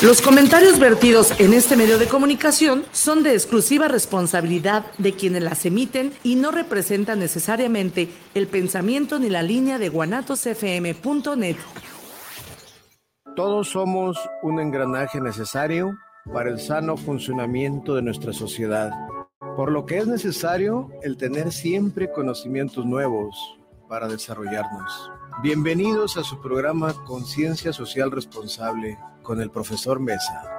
Los comentarios vertidos en este medio de comunicación son de exclusiva responsabilidad de quienes las emiten y no representan necesariamente el pensamiento ni la línea de guanatosfm.net. Todos somos un engranaje necesario para el sano funcionamiento de nuestra sociedad, por lo que es necesario el tener siempre conocimientos nuevos para desarrollarnos. Bienvenidos a su programa Conciencia Social Responsable con el profesor Mesa.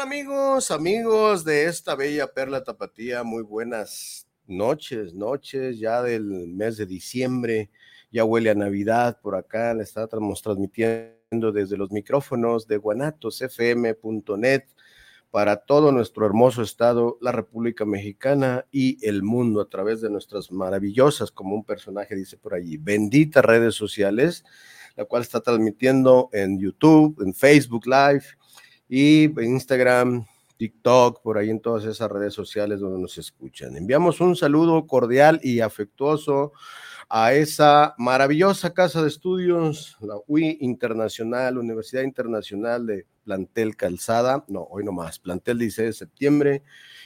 Amigos, amigos de esta bella perla tapatía? Muy buenas noches, noches ya del mes de diciembre, ya huele a Navidad por acá, le estamos transmitiendo desde los micrófonos de guanatosfm.net para todo nuestro hermoso estado, la República Mexicana y el mundo a través de nuestras maravillosas, como un personaje dice por allí, benditas redes sociales, la cual está transmitiendo en YouTube, en Facebook Live y Instagram, TikTok, por ahí en todas esas redes sociales donde nos escuchan. Enviamos un saludo cordial y afectuoso a esa maravillosa casa de estudios, la UI Internacional, Universidad Internacional de Plantel Calzada, no, hoy no más, Plantel 16 de septiembre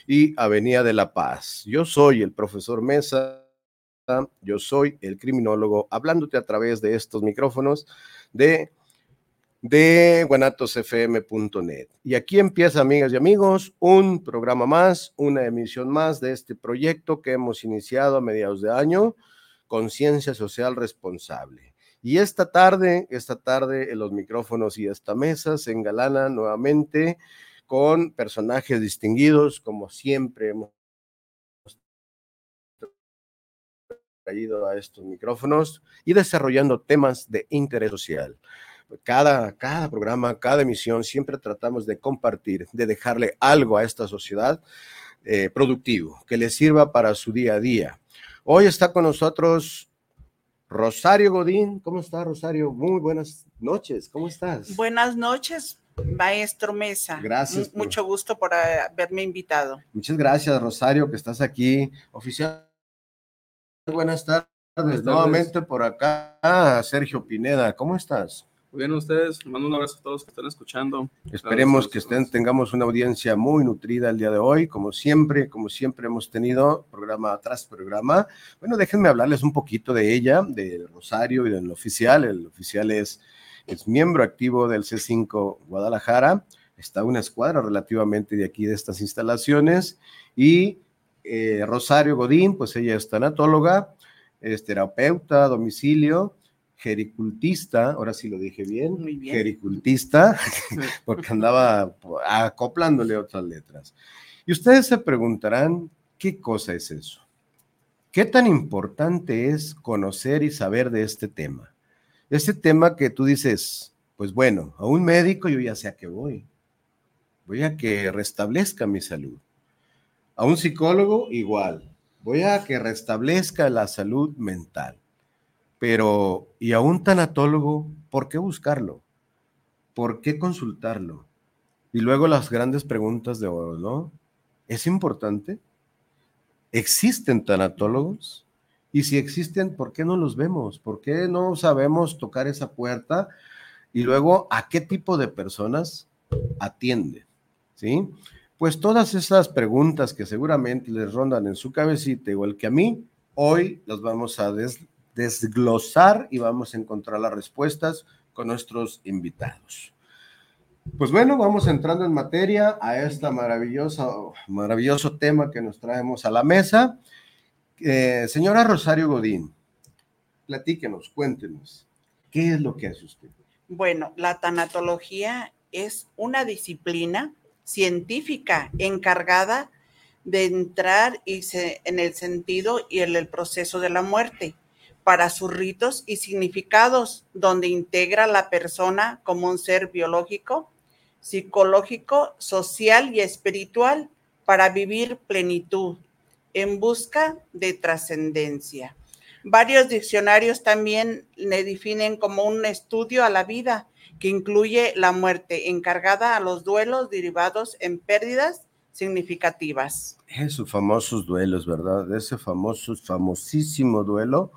y Avenida de la Paz. Yo soy el profesor Mesa, yo soy el criminólogo, hablándote a través de estos micrófonos de de guanatosfm.net. Y aquí empieza, amigas y amigos, un programa más, una emisión más de este proyecto que hemos iniciado a mediados de año, Conciencia Social Responsable. Y esta tarde, esta tarde, en los micrófonos y esta mesa se engalana nuevamente con personajes distinguidos, como siempre hemos traído a estos micrófonos y desarrollando temas de interés social cada, cada programa, cada emisión, siempre tratamos de compartir, de dejarle algo a esta sociedad eh, productivo, que le sirva para su día a día. Hoy está con nosotros Rosario Godín. ¿Cómo está, Rosario? Muy buenas noches. ¿Cómo estás? Buenas noches, maestro Mesa. Gracias. Mucho gusto por haberme invitado. Muchas gracias, Rosario, que estás aquí. Oficial. Buenas tardes. Nuevamente por acá, Sergio Pineda. ¿Cómo estás? Muy bien, ustedes, mando un abrazo a todos que están escuchando. Esperemos que estén, tengamos una audiencia muy nutrida el día de hoy, como siempre, como siempre hemos tenido programa tras programa. Bueno, déjenme hablarles un poquito de ella, de Rosario y del oficial. El oficial es, es miembro activo del C5 Guadalajara. Está una escuadra relativamente de aquí, de estas instalaciones. Y eh, Rosario Godín, pues ella es tanatóloga, es terapeuta, domicilio jericultista, ahora sí lo dije bien, jericultista, porque andaba acoplándole otras letras. Y ustedes se preguntarán, ¿qué cosa es eso? ¿Qué tan importante es conocer y saber de este tema? Este tema que tú dices, pues bueno, a un médico yo ya sé a qué voy. Voy a que restablezca mi salud. A un psicólogo igual. Voy a que restablezca la salud mental. Pero, ¿y a un tanatólogo, por qué buscarlo? ¿Por qué consultarlo? Y luego las grandes preguntas de oro, ¿no? ¿Es importante? ¿Existen tanatólogos? Y si existen, ¿por qué no los vemos? ¿Por qué no sabemos tocar esa puerta? Y luego, ¿a qué tipo de personas atiende? ¿Sí? Pues todas esas preguntas que seguramente les rondan en su cabecita, igual que a mí, hoy las vamos a des desglosar y vamos a encontrar las respuestas con nuestros invitados. Pues bueno, vamos entrando en materia a este maravilloso, maravilloso tema que nos traemos a la mesa. Eh, señora Rosario Godín, platíquenos, cuéntenos, ¿qué es lo que hace usted? Bueno, la tanatología es una disciplina científica encargada de entrar en el sentido y en el proceso de la muerte para sus ritos y significados, donde integra la persona como un ser biológico, psicológico, social y espiritual para vivir plenitud en busca de trascendencia. Varios diccionarios también le definen como un estudio a la vida que incluye la muerte encargada a los duelos derivados en pérdidas significativas. Esos famosos duelos, ¿verdad? Ese famoso, famosísimo duelo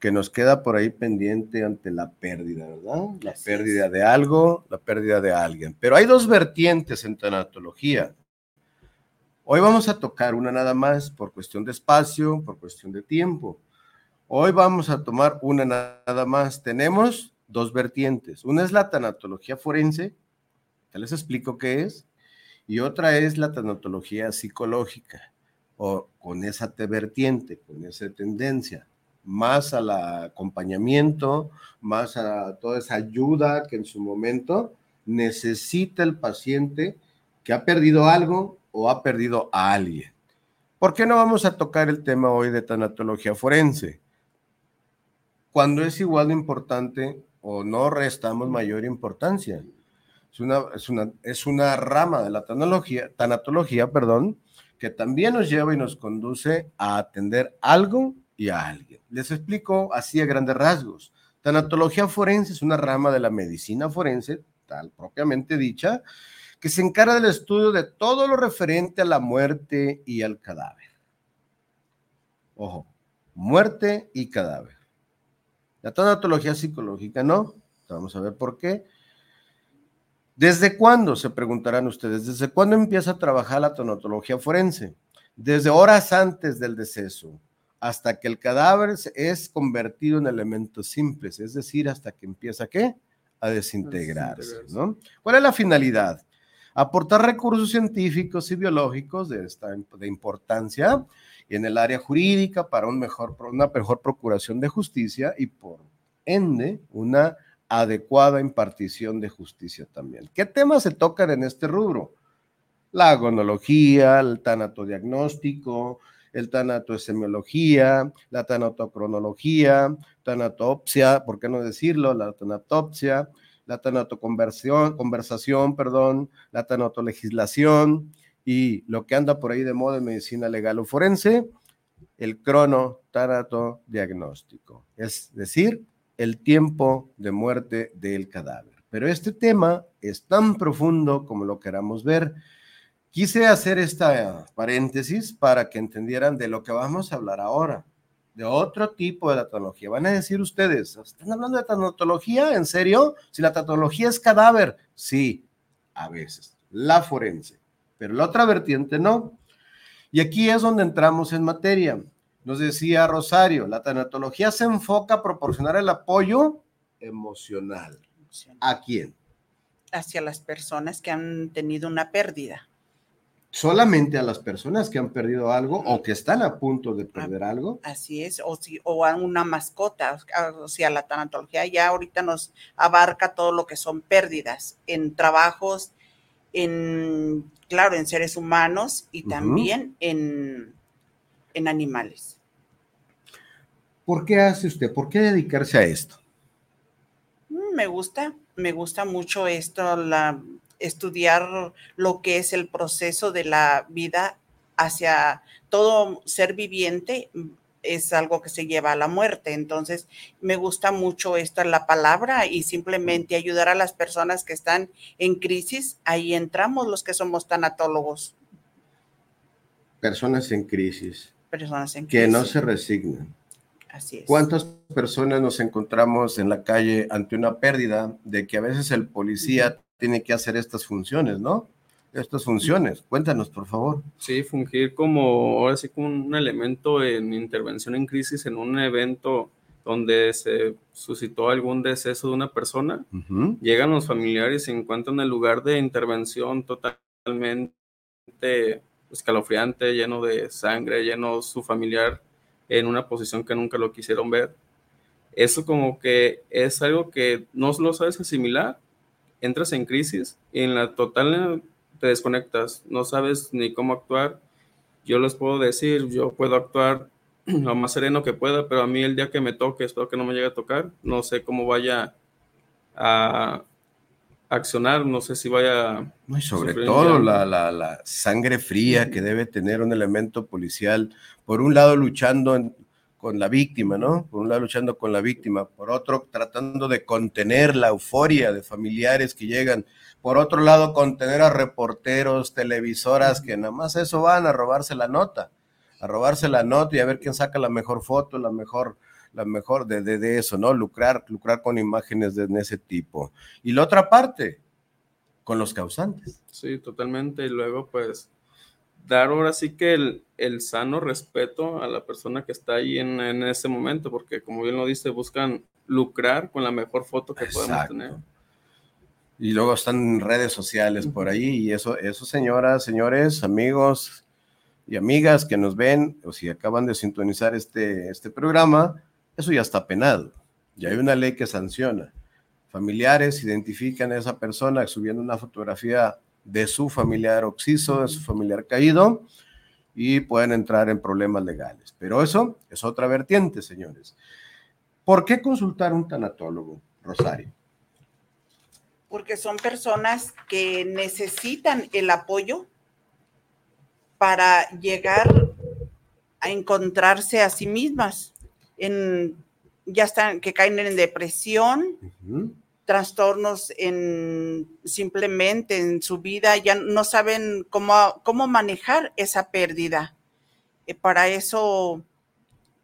que nos queda por ahí pendiente ante la pérdida, ¿verdad? La pérdida de algo, la pérdida de alguien. Pero hay dos vertientes en tanatología. Hoy vamos a tocar una nada más por cuestión de espacio, por cuestión de tiempo. Hoy vamos a tomar una nada más. Tenemos dos vertientes. Una es la tanatología forense, ya les explico qué es, y otra es la tanatología psicológica, o con esa vertiente, con esa tendencia, más al acompañamiento, más a toda esa ayuda que en su momento necesita el paciente que ha perdido algo o ha perdido a alguien. ¿Por qué no vamos a tocar el tema hoy de tanatología forense? Cuando es igual de importante o no restamos mayor importancia. Es una, es una, es una rama de la tanatología, tanatología, perdón, que también nos lleva y nos conduce a atender algo y a alguien. Les explico así a grandes rasgos. Tanatología forense es una rama de la medicina forense, tal propiamente dicha, que se encarga del estudio de todo lo referente a la muerte y al cadáver. Ojo, muerte y cadáver. La tanatología psicológica no. Vamos a ver por qué. ¿Desde cuándo? Se preguntarán ustedes. ¿Desde cuándo empieza a trabajar la tanatología forense? Desde horas antes del deceso, hasta que el cadáver es convertido en elementos simples, es decir, hasta que empieza ¿qué? A desintegrarse, ¿no? ¿Cuál es la finalidad? Aportar recursos científicos y biológicos de, esta, de importancia en el área jurídica para un mejor, una mejor procuración de justicia y por ende una adecuada impartición de justicia también. ¿Qué temas se tocan en este rubro? La agonología, el tanatodiagnóstico, el tanatosemiología, la tanatocronología, tanatopsia, ¿por qué no decirlo? La tanatopsia, la tanatoconversión, conversación, perdón, la tanatolegislación, y lo que anda por ahí de moda en medicina legal o forense, el crono diagnóstico, es decir, el tiempo de muerte del cadáver. Pero este tema es tan profundo como lo queramos ver. Quise hacer esta paréntesis para que entendieran de lo que vamos a hablar ahora, de otro tipo de tanatología. Van a decir ustedes, ¿están hablando de tanatología? ¿En serio? Si la tanatología es cadáver, sí, a veces. La forense pero la otra vertiente no. Y aquí es donde entramos en materia. Nos decía Rosario, la tanatología se enfoca a proporcionar el apoyo emocional. ¿A quién? Hacia las personas que han tenido una pérdida. Solamente a las personas que han perdido algo o que están a punto de perder algo. Así es, o, si, o a una mascota. O sea, la tanatología ya ahorita nos abarca todo lo que son pérdidas en trabajos, en, claro, en seres humanos y también en, en animales. ¿Por qué hace usted? ¿Por qué dedicarse a esto? Mm, me gusta, me gusta mucho esto, la, estudiar lo que es el proceso de la vida hacia todo ser viviente es algo que se lleva a la muerte. Entonces, me gusta mucho esta la palabra y simplemente ayudar a las personas que están en crisis. Ahí entramos los que somos tanatólogos. Personas en crisis. Personas en crisis. Que no se resignan. Así es. ¿Cuántas personas nos encontramos en la calle ante una pérdida de que a veces el policía tiene que hacer estas funciones, ¿no? estas funciones. Cuéntanos, por favor. Sí, fungir como, ahora sí, como un elemento en intervención en crisis en un evento donde se suscitó algún deceso de una persona. Llegan los familiares y se encuentran en el lugar de intervención totalmente escalofriante, lleno de sangre, lleno su familiar en una posición que nunca lo quisieron ver. Eso como que es algo que no lo sabes asimilar, entras en crisis y en la total te desconectas, no sabes ni cómo actuar. Yo les puedo decir, yo puedo actuar lo más sereno que pueda, pero a mí el día que me toque, espero que no me llegue a tocar, no sé cómo vaya a accionar, no sé si vaya... Y sobre todo la, la, la, sangre fría que debe tener un elemento policial, por un lado luchando con la víctima, ¿no? Por un lado luchando con la víctima, por otro tratando de contener la euforia de familiares que llegan, por otro lado contener a reporteros, televisoras que nada más eso van a robarse la nota, a robarse la nota y a ver quién saca la mejor foto, la mejor la mejor de, de, eso, ¿no? Lucrar, lucrar con imágenes de, ese tipo. Y la otra parte, con los causantes. Sí, totalmente. Y luego, pues, dar ahora sí que el, el sano respeto a la persona que está ahí en, en, ese momento, porque como bien lo dice, buscan lucrar con la mejor foto que podemos tener. Y luego están redes sociales por ahí, y eso, eso, señoras, señores, amigos y amigas que nos ven, o si acaban de sintonizar este, este programa, eso ya está penado. Ya hay una ley que sanciona. Familiares identifican a esa persona subiendo una fotografía de su familiar oxiso, de su familiar caído, y pueden entrar en problemas legales. Pero eso es otra vertiente, señores. ¿Por qué consultar un tanatólogo, Rosario? Porque son personas que necesitan el apoyo para llegar a encontrarse a sí mismas en, ya están, que caen en depresión, trastornos en simplemente en su vida, ya no saben cómo, cómo manejar esa pérdida. Eh, para eso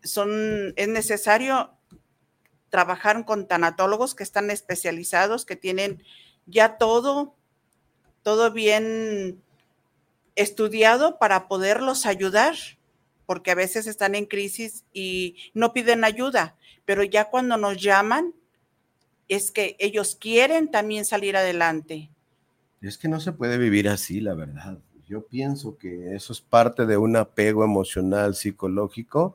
son, es necesario trabajar con tanatólogos que están especializados, que tienen ya todo, todo bien estudiado para poderlos ayudar porque a veces están en crisis y no piden ayuda, pero ya cuando nos llaman es que ellos quieren también salir adelante. Es que no se puede vivir así, la verdad. Yo pienso que eso es parte de un apego emocional, psicológico.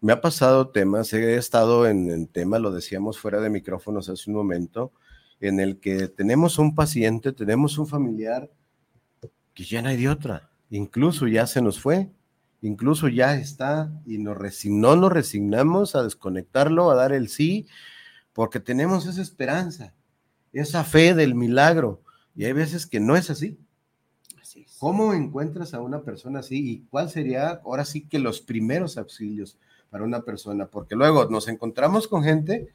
Me ha pasado temas, he estado en el tema, lo decíamos fuera de micrófonos hace un momento, en el que tenemos un paciente, tenemos un familiar que ya no hay de otra, incluso ya se nos fue, incluso ya está y no nos resignamos a desconectarlo, a dar el sí, porque tenemos esa esperanza, esa fe del milagro. Y hay veces que no es así. así ¿Cómo encuentras a una persona así y cuál sería ahora sí que los primeros auxilios para una persona? Porque luego nos encontramos con gente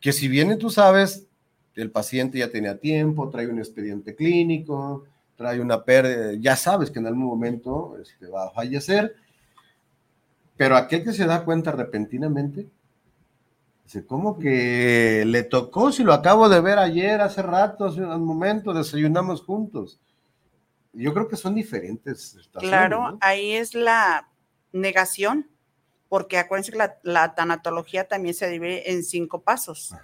que si bien tú sabes, el paciente ya tenía tiempo, trae un expediente clínico, trae una pérdida, ya sabes que en algún momento este, va a fallecer, pero aquel que se da cuenta repentinamente, dice, ¿cómo que le tocó si lo acabo de ver ayer, hace rato, hace un momento, desayunamos juntos? Yo creo que son diferentes. Claro, ahí es la negación, porque acuérdense que la, tanatología también se divide en cinco pasos,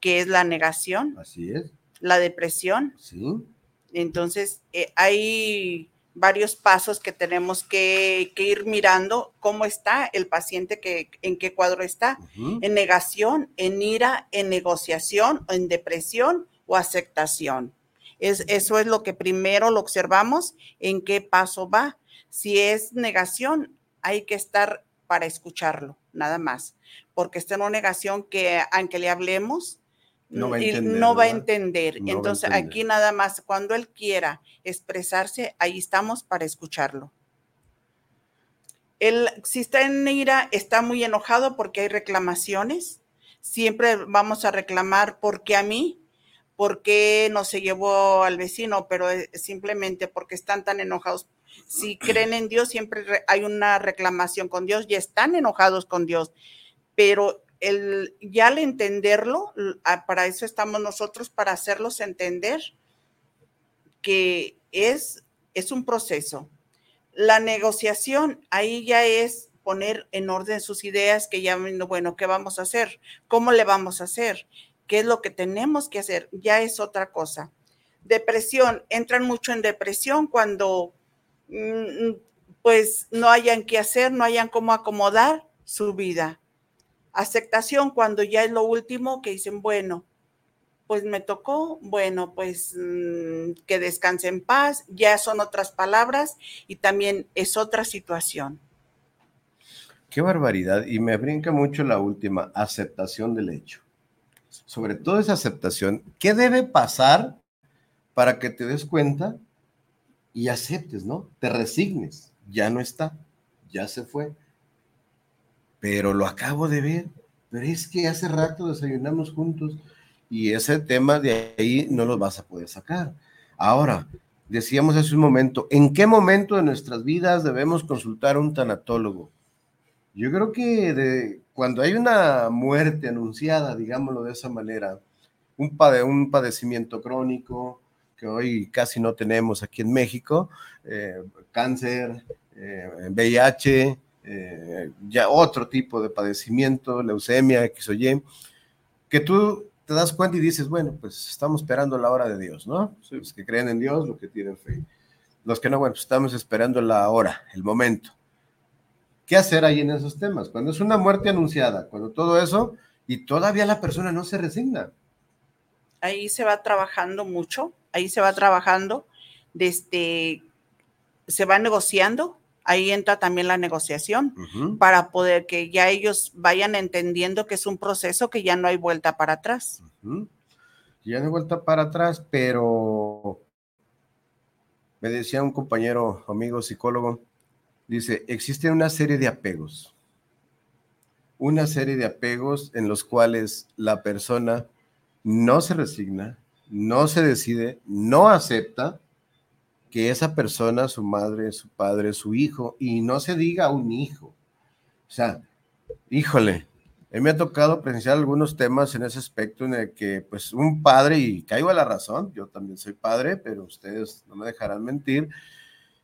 que es la negación. Así es. La depresión. Sí entonces, eh, hay varios pasos que tenemos que, ir mirando cómo está el paciente, que, en qué cuadro está, en negación, en ira, en negociación, en depresión o aceptación. Es, eso es lo que primero lo observamos, en qué paso va. Si es negación, hay que estar para escucharlo, nada más, porque está en una negación que aunque le hablemos, no va a entender. No va a entender. Entonces, aquí nada más, cuando él quiera expresarse, ahí estamos para escucharlo. Él, si está en ira, está muy enojado porque hay reclamaciones. Siempre vamos a reclamar porque a mí, porque no se llevó al vecino, pero simplemente porque están tan enojados. Si creen en Dios, siempre hay una reclamación con Dios y están enojados con Dios. Pero el, ya al entenderlo, para eso estamos nosotros, para hacerlos entender que es, es un proceso. La negociación, ahí ya es poner en orden sus ideas, que ya, bueno, ¿qué vamos a hacer? ¿Cómo le vamos a hacer? ¿Qué es lo que tenemos que hacer? Ya es otra cosa. Depresión, entran mucho en depresión cuando mm, pues no hayan qué hacer, no hayan cómo acomodar su vida Aceptación cuando ya es lo último que dicen, bueno, pues me tocó, bueno, pues mm, que descanse en paz, ya son otras palabras y también es otra situación. Qué barbaridad. Y me brinca mucho la última, aceptación del hecho. Sobre todo esa aceptación, ¿qué debe pasar para que te des cuenta y aceptes, ¿no? Te resignes, ya no está, ya se fue pero lo acabo de ver. Pero es que hace rato desayunamos juntos y ese tema de ahí no lo vas a poder sacar. Ahora, decíamos hace un momento, ¿en qué momento de nuestras vidas debemos consultar a un tanatólogo? Yo creo que de, cuando hay una muerte anunciada, digámoslo de esa manera, un, padecimiento crónico que hoy casi no tenemos aquí en México, eh, cáncer, VIH, eh, ya otro tipo de padecimiento, leucemia, X o Y, que tú te das cuenta y dices, bueno, pues estamos esperando la hora de Dios, ¿no? Los que creen en Dios, los que tienen fe. Los que no, bueno, pues estamos esperando la hora, el momento. ¿Qué hacer ahí en esos temas? Cuando es una muerte anunciada, cuando todo eso, y todavía la persona no se resigna. Ahí se va trabajando mucho, ahí se va trabajando, desde, se va negociando, ahí entra también la negociación para poder que ya ellos vayan entendiendo que es un proceso que ya no hay vuelta para atrás. Ya no hay vuelta para atrás, pero me decía un compañero, amigo psicólogo, dice, existe una serie de apegos, una serie de apegos en los cuales la persona no se resigna, no se decide, no acepta que esa persona, su madre, su padre, su hijo, y no se diga un hijo. O sea, híjole, a me ha tocado presenciar algunos temas en ese aspecto en el que, pues, un padre, y caigo a la razón, yo también soy padre, pero ustedes no me dejarán mentir,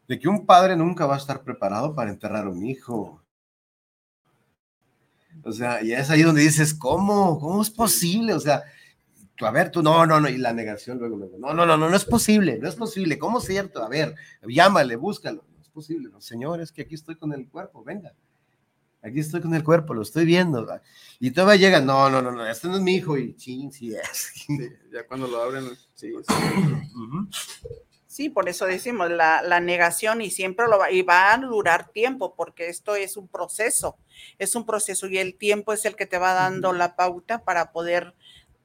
de que un padre nunca va a estar preparado para enterrar a un hijo. O sea, y es ahí donde dices, ¿cómo? ¿Cómo es posible? O sea, a ver, tú, no, no, no, y la negación luego, luego, no, no, no, no, no es posible, no es posible, ¿cómo es cierto? A ver, llámale, búscalo, no es posible, no, señor, es que aquí estoy con el cuerpo, venga, aquí estoy con el cuerpo, lo estoy viendo, y todavía llega, no, no, no, no, este no es mi hijo, y ching, sí es. ya cuando lo abren, sí. Sí, por eso decimos la, la, negación y siempre lo va, y va a durar tiempo porque esto es un proceso, es un proceso y el tiempo es el que te va dando la pauta para poder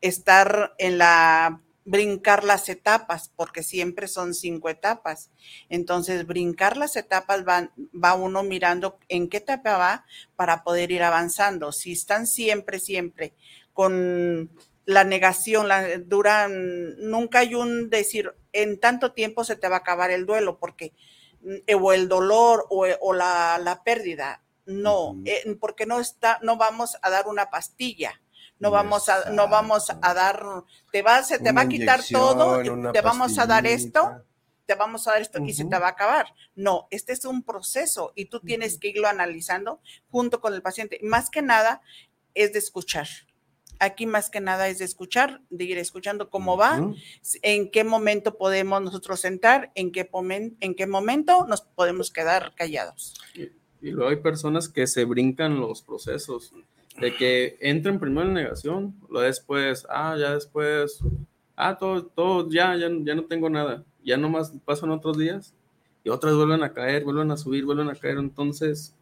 estar en la brincar las etapas, porque siempre son cinco etapas. Entonces, brincar las etapas va, va uno mirando en qué etapa va para poder ir avanzando. Si están siempre, siempre con la negación, la, duran, nunca hay un decir, en tanto tiempo se te va a acabar el duelo, porque, mm, o el dolor o, la, la, pérdida. No, eh, porque no está, no vamos a dar una pastilla no vamos a, no vamos a dar, te va, se te va a quitar todo, te vamos a dar esto, te vamos a dar esto y se te va a acabar. No, este es un proceso y tú tienes que irlo analizando junto con el paciente. Más que nada es de escuchar. Aquí más que nada es de escuchar, de ir escuchando cómo va, en qué momento podemos nosotros entrar, en qué, en qué momento nos podemos quedar callados. Y, y luego hay personas que se brincan los procesos de que entren primero en negación, lo después, ah, ya después, ah, todo, todo, ya, ya, ya no tengo nada, ya nomás pasan otros días y otras vuelven a caer, vuelven a subir, vuelven a caer, entonces...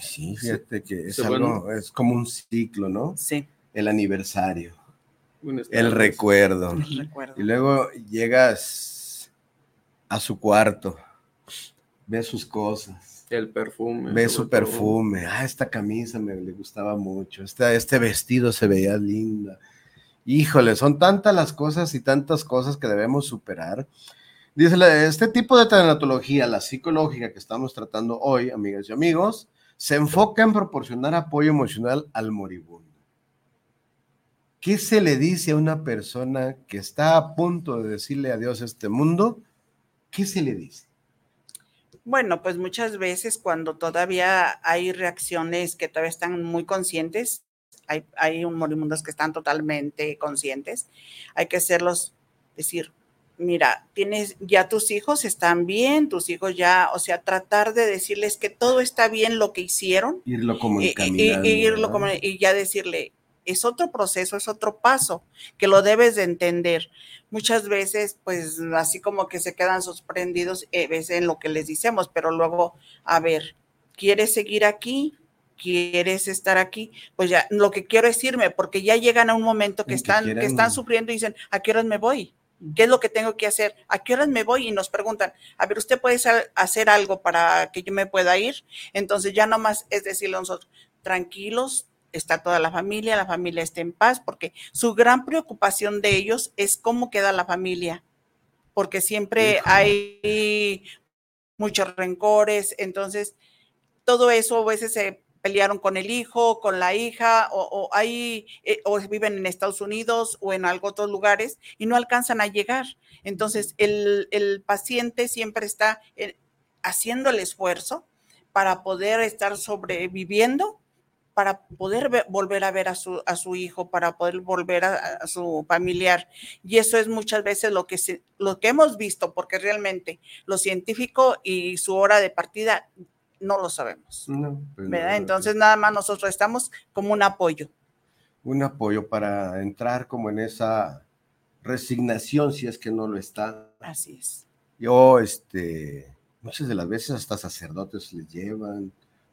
Sí, fíjate que es algo, es como un ciclo, ¿no? Sí. El aniversario, el recuerdo. el recuerdo. Y luego llegas a su cuarto, ves sus cosas el perfume. Ve su perfume. Ah, esta camisa me le gustaba mucho. Este, este vestido se veía linda. Híjole, son tantas las cosas y tantas cosas que debemos superar. Dice, este tipo de tanatología, la psicológica que estamos tratando hoy, amigas y amigos, se enfoca en proporcionar apoyo emocional al moribundo. ¿Qué se le dice a una persona que está a punto de decirle adiós a este mundo? ¿Qué se le dice? Bueno, pues muchas veces cuando todavía hay reacciones que todavía están muy conscientes, hay, hay morimundos que están totalmente conscientes, hay que hacerlos decir, mira, tienes ya tus hijos están bien, tus hijos ya, o sea, tratar de decirles que todo está bien lo que hicieron. Irlo comunicando. Y, y, ya decirle, es otro proceso, es otro paso que lo debes de entender. Muchas veces, pues así como que se quedan sorprendidos eh, en lo que les decimos, pero luego, a ver, ¿quieres seguir aquí? ¿Quieres estar aquí? Pues ya, lo que quiero es irme, porque ya llegan a un momento que están, que, están sufriendo y dicen, ¿a qué horas me voy? ¿Qué es lo que tengo que hacer? ¿A qué horas me voy? Y nos preguntan, a ver, ¿usted puede hacer algo para que yo me pueda ir? Entonces ya nomás es decirle a nosotros, tranquilos, está toda la familia, la familia está en paz, porque su gran preocupación de ellos es cómo queda la familia, porque siempre hay muchos rencores, entonces todo eso a veces se pelearon con el hijo, con la hija, o, hay, eh, o viven en Estados Unidos o en algo, otros lugares y no alcanzan a llegar. Entonces, el, el paciente siempre está eh, haciendo el esfuerzo para poder estar sobreviviendo, para poder volver a ver a su, a su hijo, para poder volver a, su familiar. Y eso es muchas veces lo que, lo que hemos visto, porque realmente lo científico y su hora de partida no lo sabemos. Pues Entonces nada más nosotros estamos como un apoyo. Un apoyo para entrar como en esa resignación si es que no lo está. Así es. Yo, este, muchas de las veces hasta sacerdotes les llevan,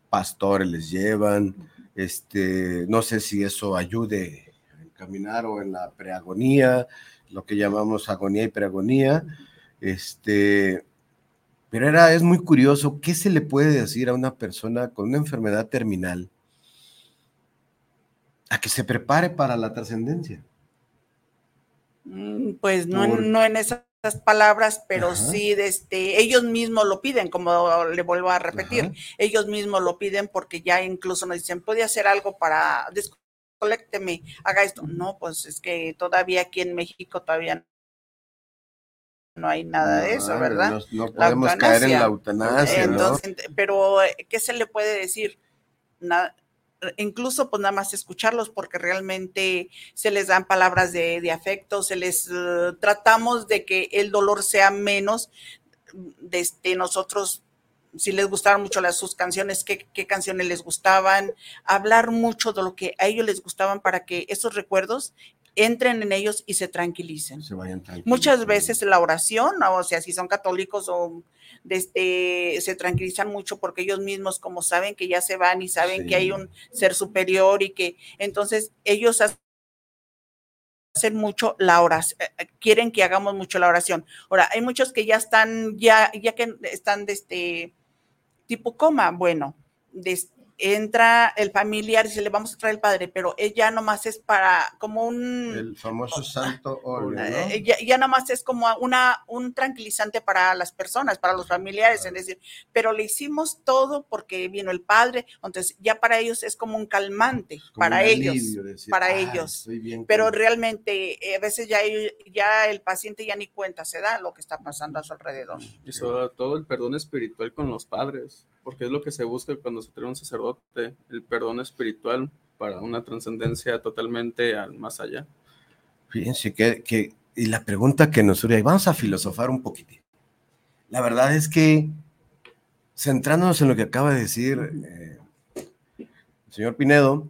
pastores les llevan, este, no sé si eso ayude a encaminar o en la preagonía, lo que llamamos agonía y preagonía, este, pero era, es muy curioso, ¿qué se le puede decir a una persona con una enfermedad terminal a que se prepare para la trascendencia? Mm, pues no, no en esas palabras, pero sí este, ellos mismos lo piden, como le vuelvo a repetir, ellos mismos lo piden porque ya incluso nos dicen, ¿puede hacer algo para descolécteme, haga esto? No, pues es que todavía aquí en México todavía no hay nada de eso, ¿verdad? No, podemos caer en la eutanasia. Entonces, pero ¿qué se le puede decir? Nada, incluso pues nada más escucharlos porque realmente se les dan palabras de, afecto, se les eh, tratamos de que el dolor sea menos, desde nosotros si les gustaron mucho las, sus canciones, qué, qué, canciones les gustaban, hablar mucho de lo que a ellos les gustaban para que esos recuerdos entren en ellos y se tranquilicen. Muchas veces la oración, o sea, si son católicos o desde, se tranquilizan mucho porque ellos mismos como saben que ya se van y saben que hay un ser superior y que entonces ellos hacen mucho la oración, eh, eh, quieren que hagamos mucho la oración. Ahora, hay muchos que ya están, ya, ya que están de este tipo coma, bueno, de, entra el familiar y se le vamos a traer el padre, pero ella nomás es para como un... El famoso santo óleo, ¿no? Eh, ya, nomás es como una, un tranquilizante para las personas, para los familiares, es decir, pero le hicimos todo porque vino el padre, entonces ya para ellos es como un calmante, para ellos, para ah, ellos. Pero realmente eh, a veces ya, ya el paciente ya ni cuenta se da lo que está pasando a su alrededor. Y sobre todo el perdón espiritual con los padres porque es lo que se busca cuando se tiene un sacerdote, el perdón espiritual para una trascendencia totalmente al más allá. Fíjense que, que, y la pregunta que nos surge, y vamos a filosofar un poquitín. La verdad es que, centrándonos en lo que acaba de decir eh, el señor Pinedo,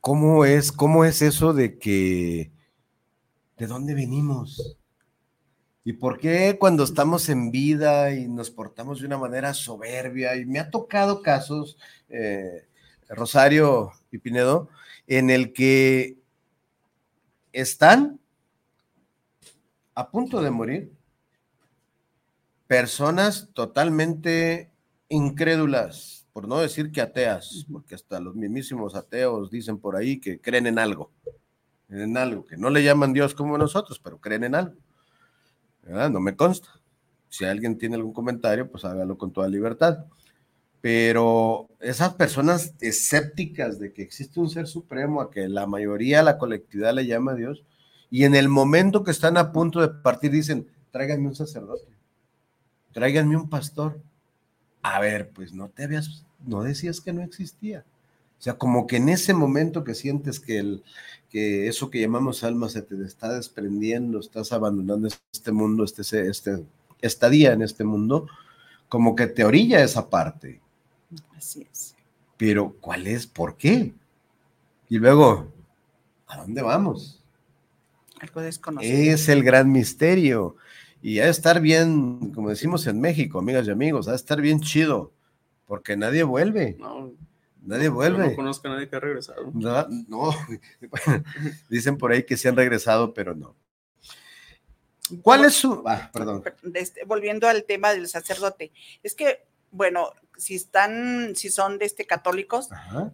¿cómo es, ¿cómo es eso de que, de dónde venimos? ¿Y por qué cuando estamos en vida y nos portamos de una manera soberbia? Y me ha tocado casos, eh, Rosario y Pinedo, en el que están a punto de morir personas totalmente incrédulas, por no decir que ateas, porque hasta los mismísimos ateos dicen por ahí que creen en algo, en algo, que no le llaman Dios como nosotros, pero creen en algo. No me consta. Si alguien tiene algún comentario, pues hágalo con toda libertad. Pero esas personas escépticas de que existe un ser supremo, a que la mayoría, la colectividad le llama a Dios, y en el momento que están a punto de partir dicen, tráiganme un sacerdote, tráiganme un pastor. A ver, pues no te habías, no decías que no existía. O sea, como que en ese momento que sientes que, el, que eso que llamamos alma se te está desprendiendo, estás abandonando este mundo, este, este estadía en este mundo, como que te orilla esa parte. Así es. Pero, ¿cuál es? ¿Por qué? Y luego, ¿a dónde vamos? Algo desconocido. Es el gran misterio. Y ha de estar bien, como decimos en México, amigas y amigos, ha de estar bien chido, porque nadie vuelve. No, Nadie vuelve. no conozco a nadie que ha regresado. No, dicen por ahí que sí han regresado, pero no. ¿Cuál es su...? Ah, perdón. Este, volviendo al tema del sacerdote, es que Bueno, si están, si son de este católicos,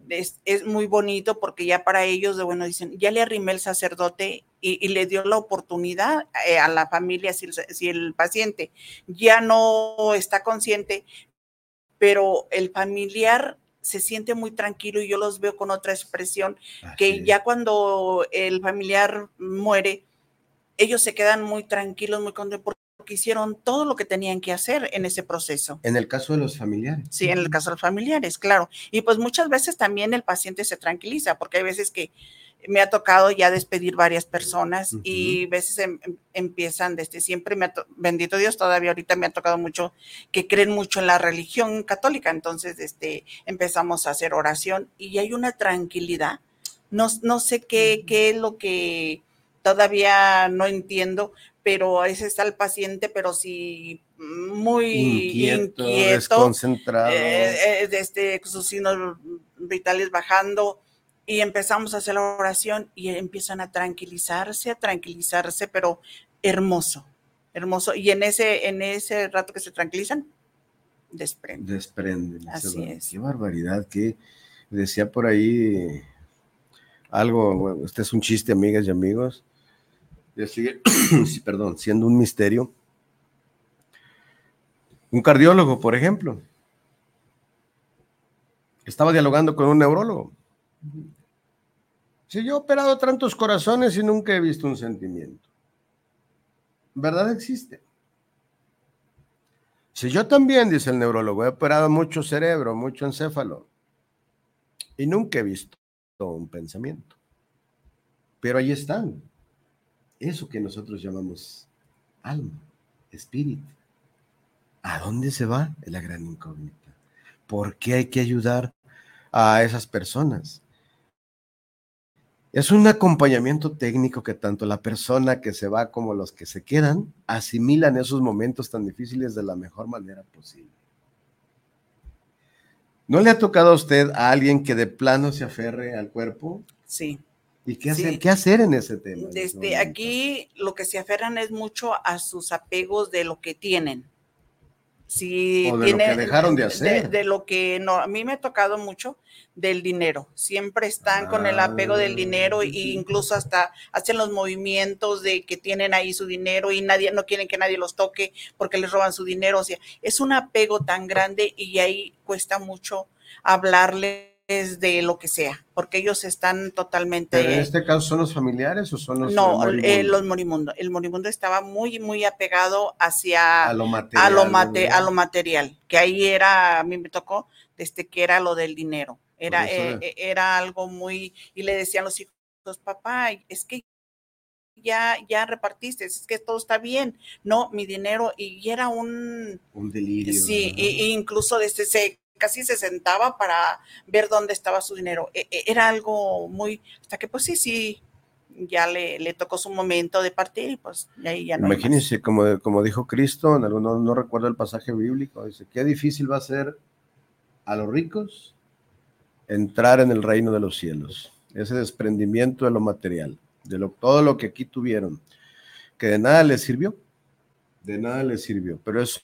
es, muy bonito porque ya para ellos, de bueno, dicen, ya le arrimé el sacerdote y, le dio la oportunidad eh, a la familia, si si el paciente ya no está consciente, pero el familiar se siente muy tranquilo y yo los veo con otra expresión, que ya cuando el familiar muere, ellos se quedan muy tranquilos, muy contentos porque hicieron todo lo que tenían que hacer en ese proceso. En el caso de los familiares. Sí, en el caso de los familiares, claro. Y pues muchas veces también el paciente se tranquiliza, porque hay veces que me ha tocado ya despedir varias personas y veces em, em, empiezan desde siempre, me bendito Dios, todavía ahorita me ha tocado mucho que creen mucho en la religión católica, entonces este, empezamos a hacer oración y hay una tranquilidad. No, no sé qué, qué es lo que todavía no entiendo, pero ese está el paciente, pero sí muy inquieto, desconcentrado. Eh, eh, desde sus signos vitales bajando y empezamos a hacer la oración y empiezan a tranquilizarse, a tranquilizarse, pero hermoso, hermoso. Y en ese, en ese rato que se tranquilizan, desprenden. Desprenden. Así es. Qué barbaridad, que decía por ahí algo, este es un chiste, amigas y amigos. Sigue, sí, perdón, siendo un misterio. Un cardiólogo, por ejemplo, estaba dialogando con un neurólogo si yo he operado tantos corazones y nunca he visto un sentimiento. ¿Verdad existe? Si yo también, dice el neurólogo, he operado mucho cerebro, mucho encéfalo, y nunca he visto un pensamiento. Pero ahí están. Eso que nosotros llamamos alma, espíritu. ¿A dónde se va? La gran incógnita. ¿Por qué hay que ayudar a esas personas? Es un acompañamiento técnico que tanto la persona que se va como los que se quedan asimilan esos momentos tan difíciles de la mejor manera posible. ¿No le ha tocado a usted a alguien que de plano se aferre al cuerpo? Sí. ¿Y qué hacer, qué hacer en ese tema? Desde aquí lo que se aferran es mucho a sus apegos de lo que tienen. Si o de lo que dejaron de hacer. De, lo que no, a mí me ha tocado mucho del dinero. Siempre están con el apego del dinero e incluso hasta hacen los movimientos de que tienen ahí su dinero y nadie no quieren que nadie los toque porque les roban su dinero. O sea, es un apego tan grande y ahí cuesta mucho hablarle de lo que sea, porque ellos están totalmente... ¿Pero en este caso son los familiares o son los No, eh, los moribundos. El moribundo estaba muy, muy apegado hacia... A lo material. A lo, a lo material, que ahí era, a mí me tocó, desde que era lo del dinero. Era, eh, eh, era algo muy... Y le decían los hijos, papá, es que ya, ya repartiste, es que todo está bien, no, mi dinero, y era un... Un delirio. Sí, e, incluso desde ese casi se sentaba para ver dónde estaba su dinero. E, e, era algo muy, hasta que pues sí, sí, ya le, le tocó su momento de partir y pues ahí ya no. Imagínense, como, como dijo Cristo, no, no recuerdo el pasaje bíblico, dice, qué difícil va a ser a los ricos entrar en el reino de los cielos. Ese desprendimiento de lo material, de lo, todo lo que aquí tuvieron, que de nada les sirvió, de nada les sirvió, pero es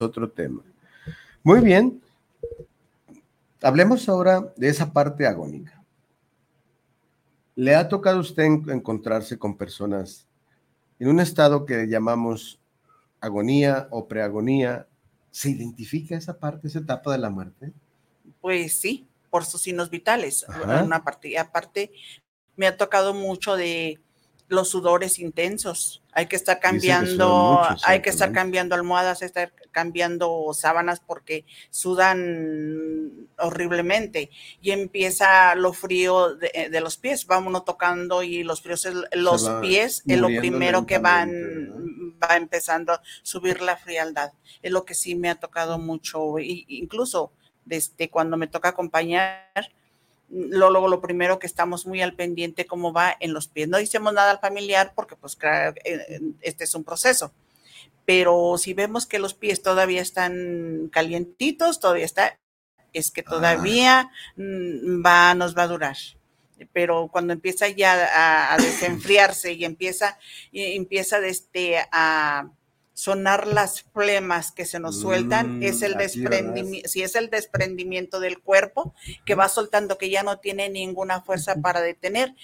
otro tema. Muy bien. Hablemos ahora de esa parte agónica. ¿Le ha tocado a usted encontrarse con personas en un estado que llamamos agonía o preagonía? ¿Se identifica esa parte, esa etapa de la muerte? Pues sí, por sus signos vitales. Una parte, aparte, me ha tocado mucho de los sudores intensos. Hay que estar cambiando, hay que estar cambiando almohadas, estar cambiando sábanas porque sudan horriblemente y empieza lo frío de, los pies. Vámonos tocando y los fríos, los pies es lo primero que van, va empezando a subir la frialdad. Es lo que sí me ha tocado mucho, incluso desde cuando me toca acompañar lo, lo primero que estamos muy al pendiente cómo va en los pies. No hicimos nada al familiar porque pues claro, eh, este es un proceso. Pero si vemos que los pies todavía están calientitos, todavía está, es que todavía mm, va, nos va a durar. Pero cuando empieza ya a, desenfriarse y empieza, y empieza este, a, sonar las flemas que se nos sueltan, es el Mm, desprendimiento, si es el desprendimiento del cuerpo que va soltando, que ya no tiene ninguna fuerza para detener,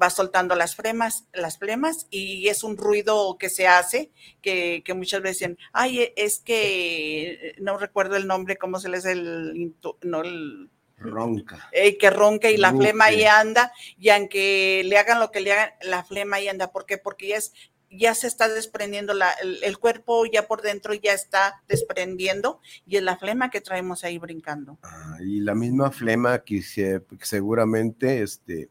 va soltando las flemas, las flemas y es un ruido que se hace, que, que muchas veces dicen, ay, e- es que no recuerdo el nombre, cómo se les el, no, el Ronca. eh, que ronca y la flema ahí anda, y aunque le hagan lo que le hagan, la flema ahí anda. ¿Por qué? Porque ya, es, ya se está desprendiendo, la, el, el cuerpo ya por dentro ya está desprendiendo, y es la flema que traemos ahí brincando. Ah, y la misma flema que, se- que seguramente este,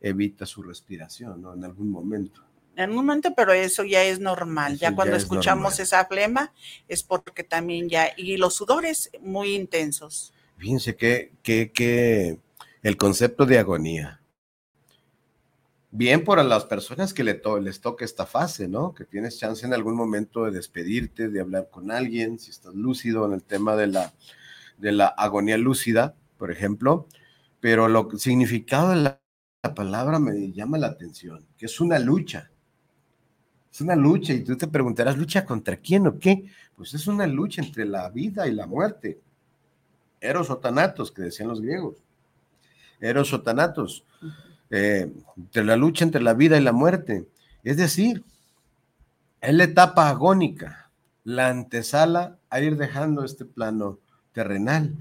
evita su respiración, ¿no? En algún momento. En un momento, pero eso ya es normal. Eso ya ya cuando es escuchamos normal. esa flema es porque también ya, y los sudores muy intensos. Fíjense que, que, que el concepto de agonía. Bien por las personas que les toca esta fase, ¿no? Que tienes chance en algún momento de despedirte, de hablar con alguien, si estás lúcido en el tema de la, de la agonía lúcida, por ejemplo. Pero lo significado de la, la palabra me llama la atención, que es una lucha. Es una lucha y tú te preguntarás, ¿lucha contra quién o qué? Pues es una lucha entre la vida y la muerte. Eros o tanatos, que decían los griegos. Eros o tanatos. Eh, entre la lucha entre la vida y la muerte. Es decir, es la etapa agónica, la antesala a ir dejando este plano terrenal.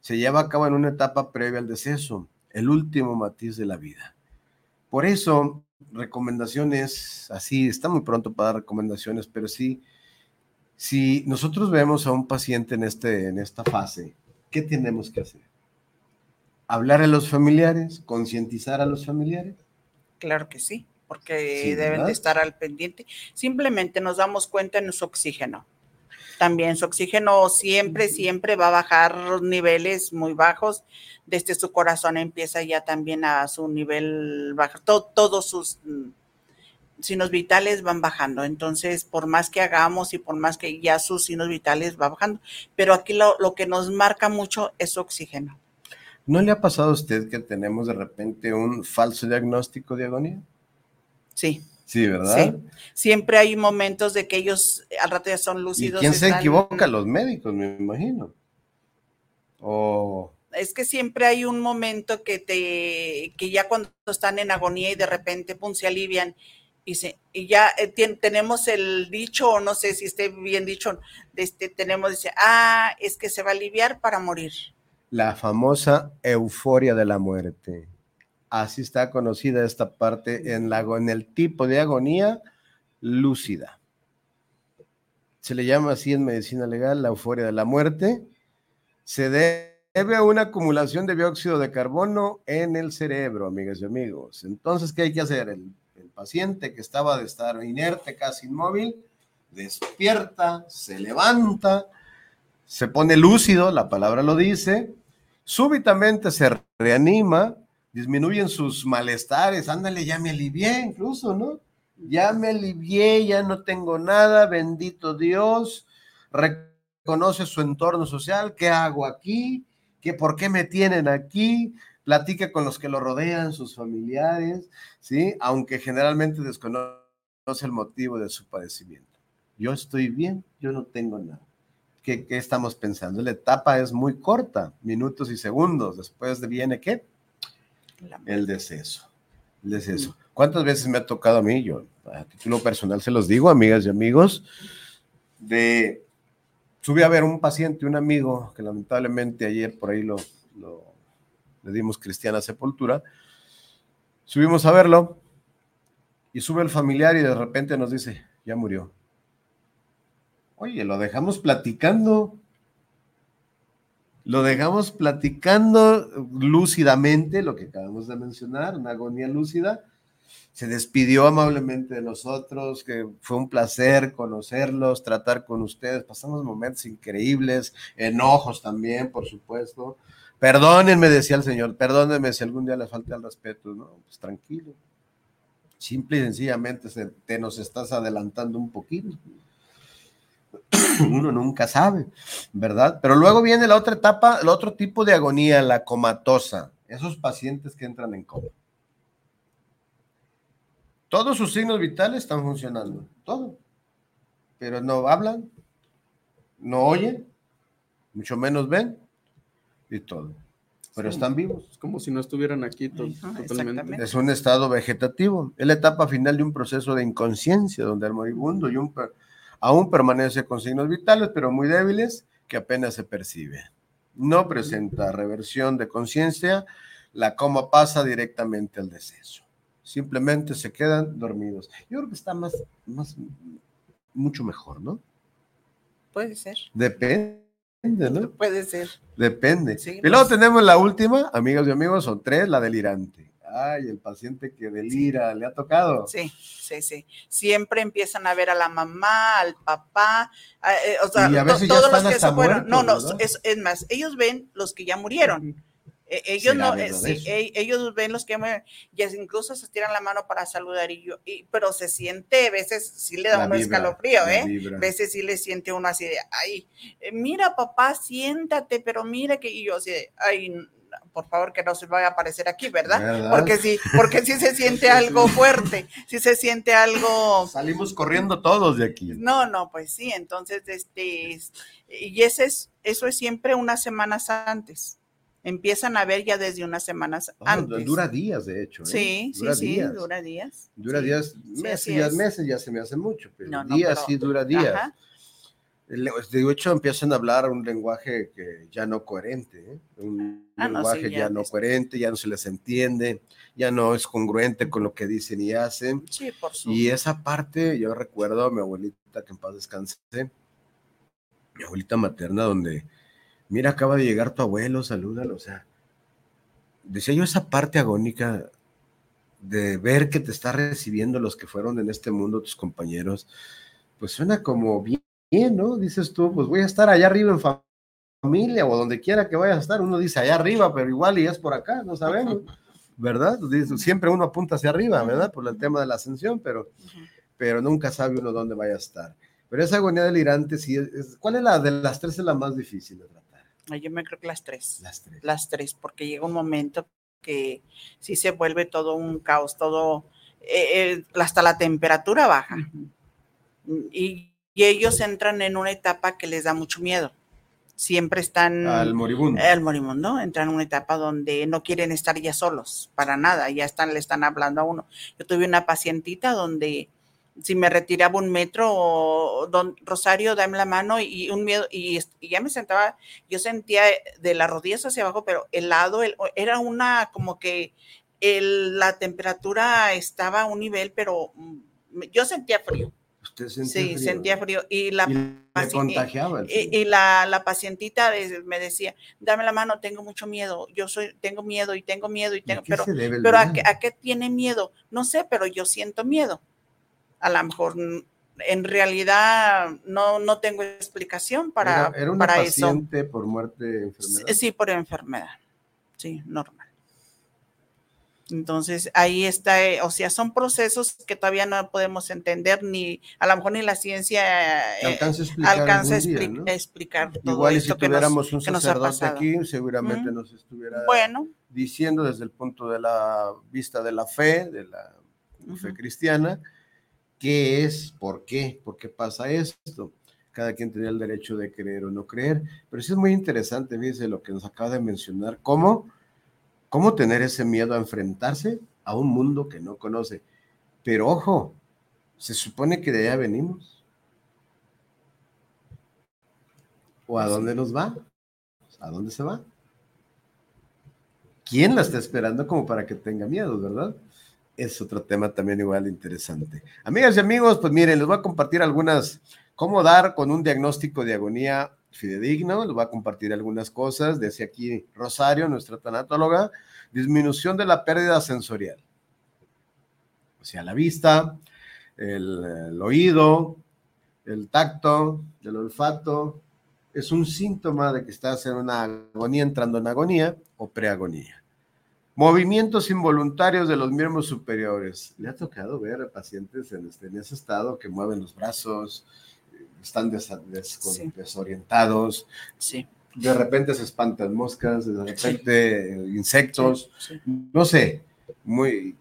Se lleva a cabo en una etapa previa al deceso, el último matiz de la vida. Por eso, recomendaciones, así, está muy pronto para dar recomendaciones, pero sí, si nosotros vemos a un paciente en, este, en esta fase, ¿qué tenemos que hacer? Hablar a los familiares, concientizar a los familiares. Claro que sí, porque Sí, deben de estar al pendiente. Simplemente nos damos cuenta en su oxígeno. También su oxígeno siempre, siempre va a bajar niveles muy bajos. Desde su corazón empieza ya también a su nivel bajo. To- todos sus mm, signos vitales van bajando. Entonces, por más que hagamos y por más que ya sus signos vitales va bajando. Pero aquí lo, lo que nos marca mucho es su oxígeno. ¿No le ha pasado a usted que tenemos de repente un falso diagnóstico de agonía? Sí. Sí, ¿verdad? Sí, siempre hay momentos de que ellos al rato ya son ¿Y lúcidos. quién se equivoca? Los médicos, me imagino. O Es que siempre hay un momento que te, que ya cuando están en agonía y de repente, pum, se alivian y, se, y ya eh, tenemos el dicho, o no sé si esté bien dicho, de este, tenemos, dice, ah, es que se va a aliviar para morir. La famosa euforia de la muerte. Así está conocida esta parte en, la, en el tipo de agonía lúcida. Se le llama así en medicina legal la euforia de la muerte. Se debe a una acumulación de dióxido de carbono en el cerebro, amigas y amigos. Entonces, ¿qué hay que hacer? El, el paciente que estaba de estar inerte, casi inmóvil, despierta, se levanta, se pone lúcido, la palabra lo dice, súbitamente se reanima, disminuyen sus malestares, ándale, ya me alivié incluso, ¿no? Ya me alivié, ya no tengo nada, bendito Dios, reconoce su entorno social, ¿qué hago aquí? ¿Qué, ¿Por qué me tienen aquí? Platica con los que lo rodean, sus familiares, ¿sí? Aunque generalmente desconoce el motivo de su padecimiento. Yo estoy bien, yo no tengo nada. ¿Qué, qué estamos pensando? La etapa es muy corta, minutos y segundos. Después de viene qué? El deceso. El deceso. ¿Cuántas veces me ha tocado a mí? Yo, a título personal, se los digo, amigas y amigos, de subí a ver un paciente, un amigo, que lamentablemente ayer por ahí lo, lo- le dimos cristiana sepultura. Subimos a verlo y sube el familiar y de repente nos dice, ya murió. Oye, lo dejamos platicando. Lo dejamos platicando lúcidamente, lo que acabamos de mencionar, una agonía lúcida. Se despidió amablemente de nosotros, que fue un placer conocerlos, tratar con ustedes. Pasamos momentos increíbles, enojos también, por supuesto. Perdónenme, decía el Señor, perdónenme si algún día le falta el respeto, ¿no? Pues tranquilo. Simple y sencillamente se- te nos estás adelantando un poquito. Uno nunca sabe, ¿verdad? Pero luego viene la otra etapa, el otro tipo de agonía, la comatosa. Esos pacientes que entran en coma. Todos sus signos vitales están funcionando, todo. pero no hablan, no oyen, mucho menos ven y todo. Pero están vivos. Es como si no estuvieran aquí to Ajá, totalmente. Es un estado vegetativo. Es la etapa final de un proceso de inconsciencia donde el moribundo y un per- aún permanece con signos vitales, pero muy débiles, que apenas se percibe. No presenta reversión de conciencia, la coma pasa directamente al deceso. Simplemente se quedan dormidos. Yo creo que está más, más mucho mejor, ¿no? Puede ser. Depende, ¿no? Puede ser. Depende. Sí, y luego tenemos la última, amigas y amigos, son tres, la delirante. Ay, el paciente que delira, ¿le ha tocado? Sí, sí, sí. Siempre empiezan a ver a la mamá, al papá, a- eh, o sea, to- todos los que se fueron. No, no, es, es más, ellos ven los que ya murieron. Eh, ellos ¿Será no, eh, sí, eh, ellos ven los que ya murieron, y incluso se tiran la mano para saludar y yo, y- pero se siente, a veces sí le da La uno vibra, escalofrío, ¿eh? A veces sí le siente uno así de, ay, eh, mira papá, siéntate, pero mira que, y yo así de, ay, por favor que no se vaya a aparecer aquí, ¿verdad? ¿Verdad? Porque sí, porque sí se siente algo fuerte, sí se siente algo, Salimos corriendo todos de aquí. no, no, pues sí, entonces, este, es- y ese es, eso es siempre unas semanas antes. Empiezan a ver ya desde unas semanas Oh, antes. dura días, de hecho. ¿eh? Sí, sí, dura sí, días. dura días. Dura Sí. días, Sí, meses, meses ya se me hace mucho, pero No, no, días pero- sí dura días. Ajá. De hecho, empiezan a hablar un lenguaje que ya no coherente, ¿eh? un Ah, no, lenguaje sí, ya, ya no coherente, ya no se les entiende, ya no es congruente con lo que dicen y hacen. Sí, por. Y esa parte, yo recuerdo a mi abuelita, que en paz descanse, mi abuelita materna, donde, mira, acaba de llegar tu abuelo, salúdalo, o sea, decía yo esa parte agónica de ver que te está recibiendo los que fueron en este mundo, tus compañeros, pues suena como bien, bien, ¿no? Dices tú, pues voy a estar allá arriba en fa- familia o donde quiera que vayas a estar, uno dice allá arriba, pero igual y es por acá, no sabemos, ¿verdad? Siempre uno apunta hacia arriba, ¿verdad? Por el tema de la ascensión, pero pero nunca sabe uno dónde vaya a estar. Pero esa agonía delirante, sí, es, ¿cuál es la de las tres es la más difícil de tratar? Yo me creo que las tres. Las tres. las tres, porque llega un momento que sí se vuelve todo un caos, todo, eh, eh, hasta la temperatura baja. Y, y ellos entran en una etapa que les da mucho miedo. Siempre están Al moribundo. al moribundo, entran en una etapa donde no quieren estar ya solos, para nada, ya están, le están hablando a uno. Yo tuve una pacientita donde si me retiraba un metro, o, don Rosario, dame la mano y un miedo, y, ya me sentaba, yo sentía de las rodillas hacia abajo, pero helado, el- era una como que el- la temperatura estaba a un nivel, pero mm, yo sentía frío, Usted sentía sí, frío. sentía frío, y la Y contagiaba. y, y la, la pacientita me decía, dame la mano, tengo mucho miedo, yo soy, tengo miedo y tengo miedo y ¿Y tengo, qué pero, pero ¿a ¿a qué tiene miedo? No sé, pero yo siento miedo. A lo mejor mm, en realidad no, no tengo explicación para, era, era una para eso. paciente por muerte, enfermedad. Sí, sí, por enfermedad. Sí, normal. Entonces, ahí está, eh, o sea, son procesos que todavía no podemos entender, ni a lo mejor ni la ciencia eh, alcanza a explicar alcanza a día, ¿no? explicar todo Igual esto si tuviéramos un que nos ha sacerdote aquí, seguramente Mm. nos estuviera Bueno, diciendo desde el punto de la vista de la fe, de la fe Ujú. cristiana, qué es, por qué, por qué pasa esto. Cada quien tenía el derecho de creer o no creer, pero sí es muy interesante, fíjese lo que nos acaba de mencionar, cómo, cómo tener ese miedo a enfrentarse a un mundo que no conoce. Pero ojo, se supone que de allá venimos. ¿O a dónde nos va? ¿A dónde se va? ¿Quién la está esperando como para que tenga miedo, verdad? Es otro tema también igual interesante. Amigas y amigos, pues miren, les voy a compartir algunas, cómo dar con un diagnóstico de agonía fidedigno, les voy a compartir algunas cosas, decía aquí Rosario, nuestra tanatóloga, disminución de la pérdida sensorial. O sea, la vista, el, oído, el tacto, el olfato, es un síntoma de que estás en una agonía, entrando en agonía o preagonía. Movimientos involuntarios de los miembros superiores. ¿Le ha tocado ver a pacientes en, este- en ese estado que mueven los brazos, están des- Sí. desorientados, sí. de repente se espantan moscas, de repente eh, insectos, no sé, muy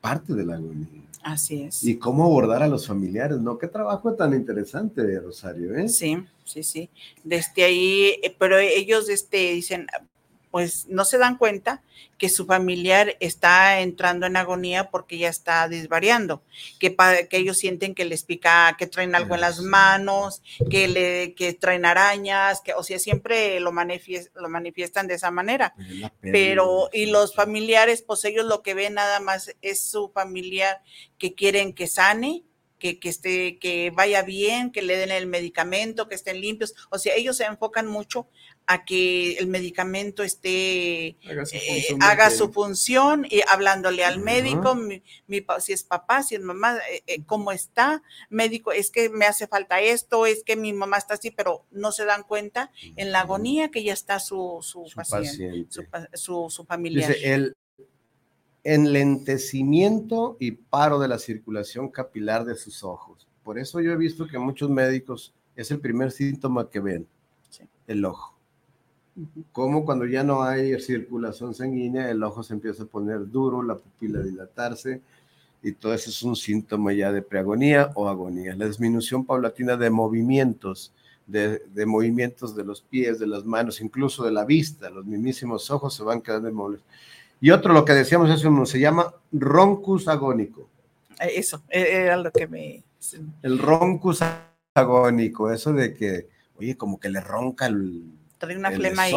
parte de la agonía. Así es. Y cómo abordar a los familiares, ¿no? Qué trabajo tan interesante, Rosario, ¿eh? Sí, sí, sí. Desde ahí, eh, pero ellos este, dicen, pues no se dan cuenta que su familiar está entrando en agonía porque ya está desvariando, que, que ellos sienten que les pica, que traen algo en las manos, que, le, que traen arañas, que, o sea, siempre lo, lo manifiestan de esa manera. Pero, y los familiares, pues ellos lo que ven nada más es su familiar que quieren que sane, que, que, esté, que vaya bien, que le den el medicamento, que estén limpios. O sea, ellos se enfocan mucho a que el medicamento esté, haga su, eh, función, y hablándole al médico, mi, si es papá, si es mamá, eh, eh, cómo está, médico, es que me hace falta esto, es que mi mamá está así, pero no se dan cuenta en la agonía que ya está su, su, paciente, Su, su, familiar. Dice, el enlentecimiento y paro de la circulación capilar de sus ojos. Por eso yo he visto que muchos médicos es el primer síntoma que ven, el ojo como cuando ya no hay circulación sanguínea, el ojo se empieza a poner duro, la pupila dilatarse, y todo eso es un síntoma ya de preagonía o agonía. La disminución paulatina de movimientos, de, movimientos de los pies, de las manos, incluso de la vista, los mismísimos ojos se van quedando inmóviles. Y otro, lo que decíamos eso se llama roncus agónico. Eh, eso, e, era lo que me... El roncus agónico, eso de que, oye, como que le ronca el, trae una flema ahí.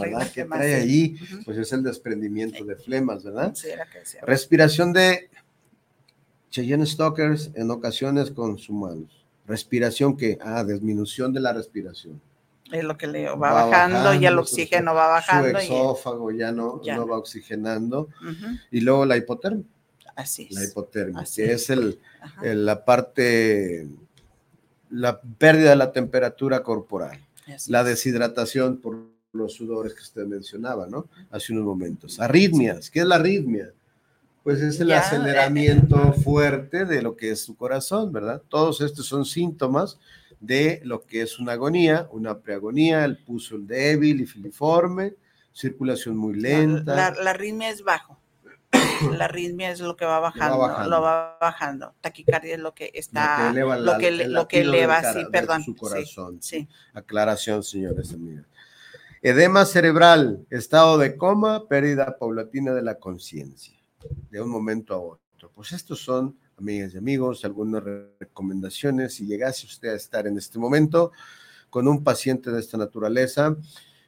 ¿verdad? trae ahí? Pues es el desprendimiento de flemas, ¿verdad? Sí, era que decía. Respiración de Cheyenne Stalkers en ocasiones con sus manos. Respiración que, ah, disminución de la respiración. Es lo que le va, bajando, y el oxígeno va bajando. Su exófago ya, no, no va oxigenando. Y luego la hipotermia. Así es. La hipotermia, que es el, la parte, la pérdida de la temperatura corporal la deshidratación por los sudores que usted mencionaba, ¿no? Hace unos momentos. Arritmias, ¿qué es la arritmia? Pues es el aceleramiento fuerte de lo que es su corazón, ¿verdad? Todos estos son síntomas de lo que es una agonía, una preagonía, el pulso débil y filiforme, circulación muy lenta. La, la arritmia es bajo la arritmia es lo que va bajando, lo va bajando. Taquicardia es lo que está, lo que eleva, lo que, eleva, sí, perdón. Su corazón. Sí, Aclaración, señores amigos. Edema cerebral, estado de coma, pérdida paulatina de la conciencia, de un momento a otro. Pues estos son, amigas y amigos, algunas recomendaciones. Si llegase usted a estar en este momento con un paciente de esta naturaleza,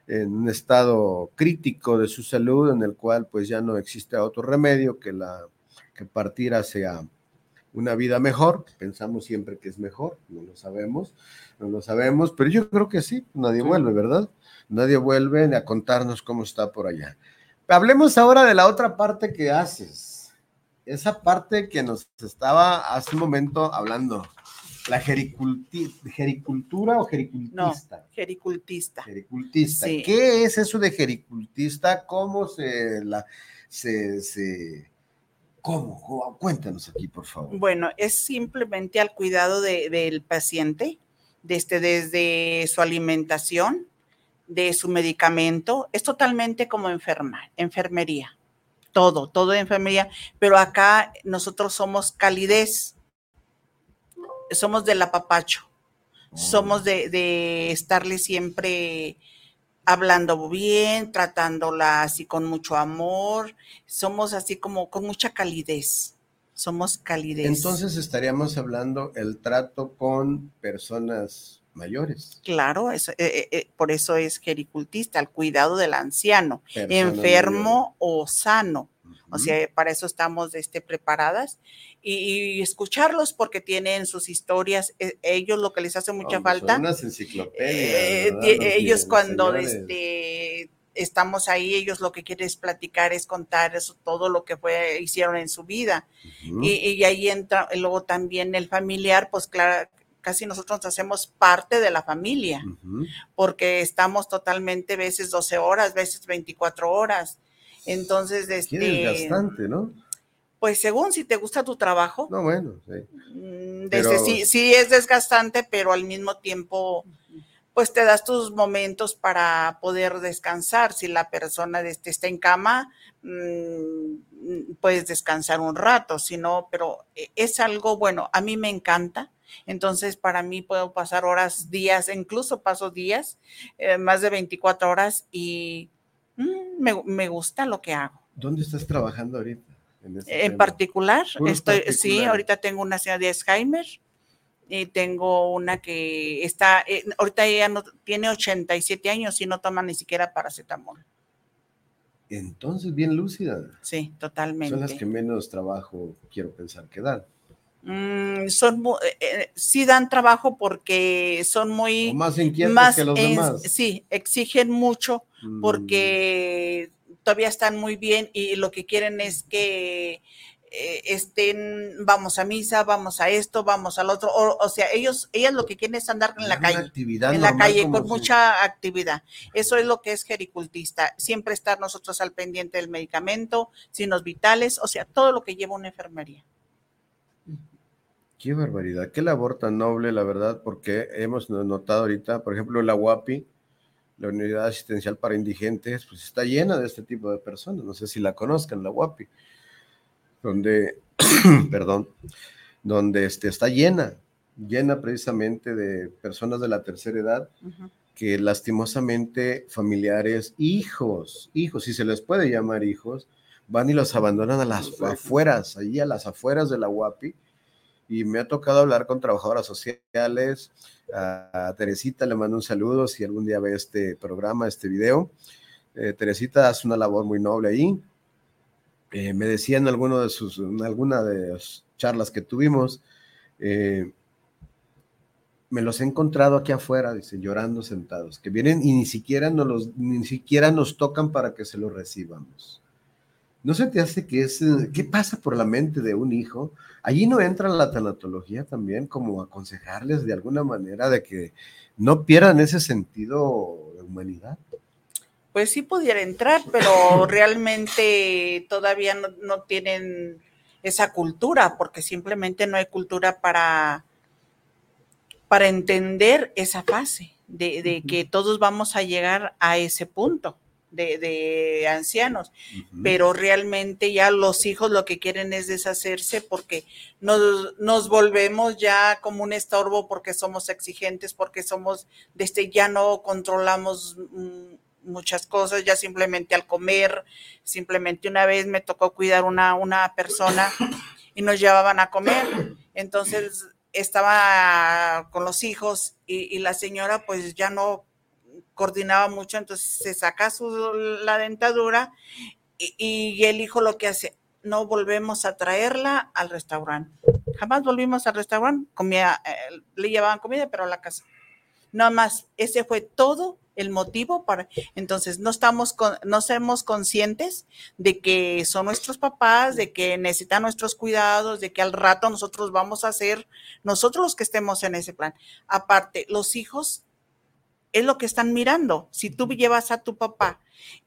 en un estado crítico de su salud en el cual pues ya no existe otro remedio que la que partir hacia una vida mejor. Pensamos siempre que es mejor, no lo sabemos, no lo sabemos, pero yo creo que sí, nadie vuelve, ¿verdad? Nadie vuelve a contarnos cómo está por allá. Hablemos ahora de la otra parte que haces, esa parte que nos estaba hace un momento hablando. La jericultura o jericultista. No, jericultista. Jericultista. ¿Qué es eso de jericultista? ¿Cómo se la se, ¿Cómo? Cuéntanos aquí, por favor. Bueno, es simplemente al cuidado del paciente, desde, desde su alimentación, de su medicamento. Es totalmente como enfermería. Todo, todo de enfermería. Pero acá nosotros somos calidez somos del apapacho, somos de, estarle siempre hablando bien, tratándola así con mucho amor, somos así como con mucha calidez, somos calidez. Entonces estaríamos hablando el trato con personas mayores. Claro, eso, eh, eh, eh, por eso es gericultista, el cuidado del anciano, enfermo o sano. O sea, para eso estamos este, preparadas y, escucharlos porque tienen sus historias. E, ellos lo que les hace mucha falta. Son unas enciclopedias. Eh, ellos cuando este, estamos ahí, ellos lo que quieren es platicar, es contar eso, todo lo que fue, hicieron en su vida. y, ahí entra luego también el familiar, pues claro, casi nosotros hacemos parte de la familia, porque estamos totalmente veces 12 horas, veces 24 horas. Entonces, este... bastante, ¿no? Pues según si te gusta tu trabajo. No, bueno, sí. Mm, sí, sí es desgastante, pero al mismo tiempo, pues te das tus momentos para poder descansar. Si la persona este, está en cama, mm, puedes descansar un rato, si no, pero e, es algo bueno, a mí me encanta. Entonces, para mí puedo pasar horas, días, incluso paso días, eh, más de 24 horas y mm, me, me gusta lo que hago. ¿Dónde estás trabajando ahorita? En, este particular, estoy, sí, ahorita tengo una señora de Alzheimer y tengo una que está, eh, ahorita ella no, tiene 87 años y no toma ni siquiera paracetamol. Entonces, bien lúcida. Sí, totalmente. Son las que menos trabajo quiero pensar que dan. Mm, son, eh, eh, sí dan trabajo porque son muy... más inquietos que los demás. Sí, exigen mucho mm. porque todavía están muy bien y lo que quieren es que eh, estén, vamos a misa, vamos a esto, vamos al otro, o, sea, ellos, ellas lo que quieren es andar en la calle, en la calle con mucha actividad. Eso es lo que es gericultista, siempre estar nosotros al pendiente del medicamento, signos vitales, o sea, todo lo que lleva una enfermería. Qué barbaridad, qué labor tan noble, la verdad, porque hemos notado ahorita, por ejemplo, la UAPI, la Unidad Asistencial para Indigentes, pues está llena de este tipo de personas. No sé si la conozcan, la UAPI, donde, perdón, donde este, está llena, llena precisamente de personas de la tercera edad que lastimosamente familiares, hijos, hijos, si se les puede llamar hijos, van y los abandonan a las afueras, allí a las afueras de la UAPI, y me ha tocado hablar con trabajadoras sociales. A Teresita le mando un saludo si algún día ve este programa, este video. Eh, Teresita hace una labor muy noble ahí. Eh, me decía en, alguno de sus, de las charlas que tuvimos, eh, me los he encontrado aquí afuera, dice, llorando sentados, que vienen y ni siquiera, nos los, ni siquiera nos tocan para que se los recibamos. ¿No se te hace que es, qué pasa por la mente de un hijo? Allí no entra la tanatología también como aconsejarles de alguna manera de que no pierdan ese sentido de humanidad. Pues sí pudiera entrar, pero realmente todavía no, tienen esa cultura, porque simplemente no hay cultura para, para entender esa fase de, de que todos vamos a llegar a ese punto de, ancianos, pero realmente ya los hijos lo que quieren es deshacerse porque nos, nos, volvemos ya como un estorbo porque somos exigentes, porque somos, desde ya no controlamos mm, muchas cosas, ya simplemente al comer, simplemente una vez me tocó cuidar una, una persona y nos llevaban a comer, entonces estaba con los hijos y, y la señora pues ya no coordinaba mucho, entonces se saca su, la dentadura y, el hijo lo que hace, no volvemos a traerla al restaurante. Jamás volvimos al restaurante, comía, eh, le llevaban comida, pero a la casa. Nada más, ese fue todo el motivo para, entonces no estamos, con, no somos conscientes de que son nuestros papás, de que necesitan nuestros cuidados, de que al rato nosotros vamos a ser nosotros los que estemos en ese plan. Aparte, los hijos es lo que están mirando. Si tú llevas a tu papá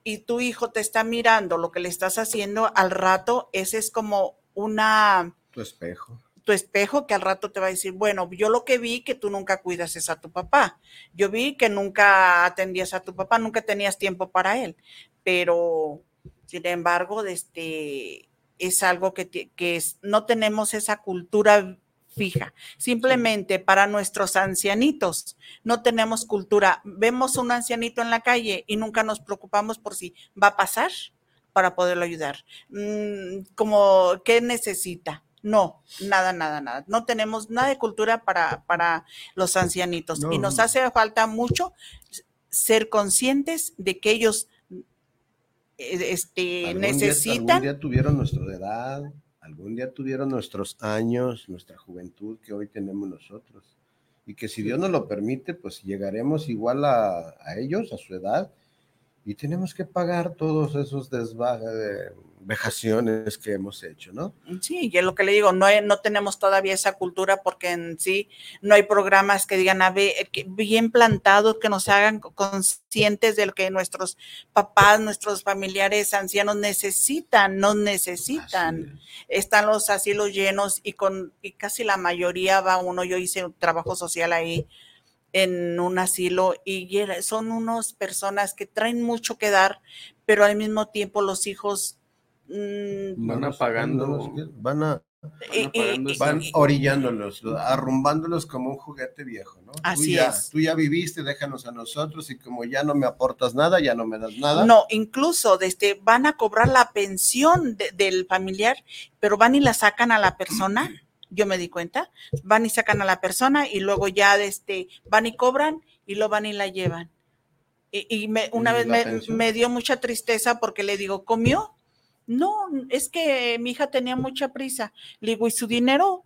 y tu hijo te está mirando lo que le estás haciendo, al rato ese es como una... Tu espejo. Tu espejo que al rato te va a decir, bueno, yo lo que vi que tú nunca cuidas es a tu papá. Yo vi que nunca atendías a tu papá, nunca tenías tiempo para él. Pero, sin embargo, este, es algo que, que no tenemos esa cultura fija. Simplemente para nuestros ancianitos no tenemos cultura. Vemos un ancianito en la calle y nunca nos preocupamos por si va a pasar para poderlo ayudar. Mm, como, ¿qué necesita? No, nada, nada, nada. No tenemos nada de cultura para, para los ancianitos. y nos hace falta mucho ser conscientes de que ellos eh, este, necesitan. Día, tuvieron nuestra edad algún día tuvieron nuestros años, nuestra juventud que hoy tenemos nosotros. Y que si Dios nos lo permite, pues llegaremos igual a, a ellos, a su edad, y tenemos que pagar todos esos desvajes, vejaciones que hemos hecho, ¿no? Sí, y es lo que le digo, no, no tenemos todavía esa cultura porque en sí no hay programas que digan a ver, bien plantados, que nos hagan conscientes de lo que nuestros papás, nuestros familiares ancianos necesitan, no necesitan. Están los asilos llenos y con y casi la mayoría va uno, yo hice un trabajo social ahí, en un asilo y son unas personas que traen mucho que dar, pero al mismo tiempo los hijos mm, van apagando, van a van orillándolos, arrumbándolos como un juguete viejo, ¿no? Así tú ya, es. Tú ya viviste, déjanos a nosotros y como ya no me aportas nada, ya no me das nada. No, incluso desde van a cobrar la pensión del familiar, pero van y la sacan a la persona. Yo me di cuenta, van y sacan a la persona y luego ya este, van y cobran y lo van y la llevan. Y, me, una vez me, me dio mucha tristeza porque le digo, ¿comió? No, es que mi hija tenía mucha prisa. Le digo, ¿y su dinero?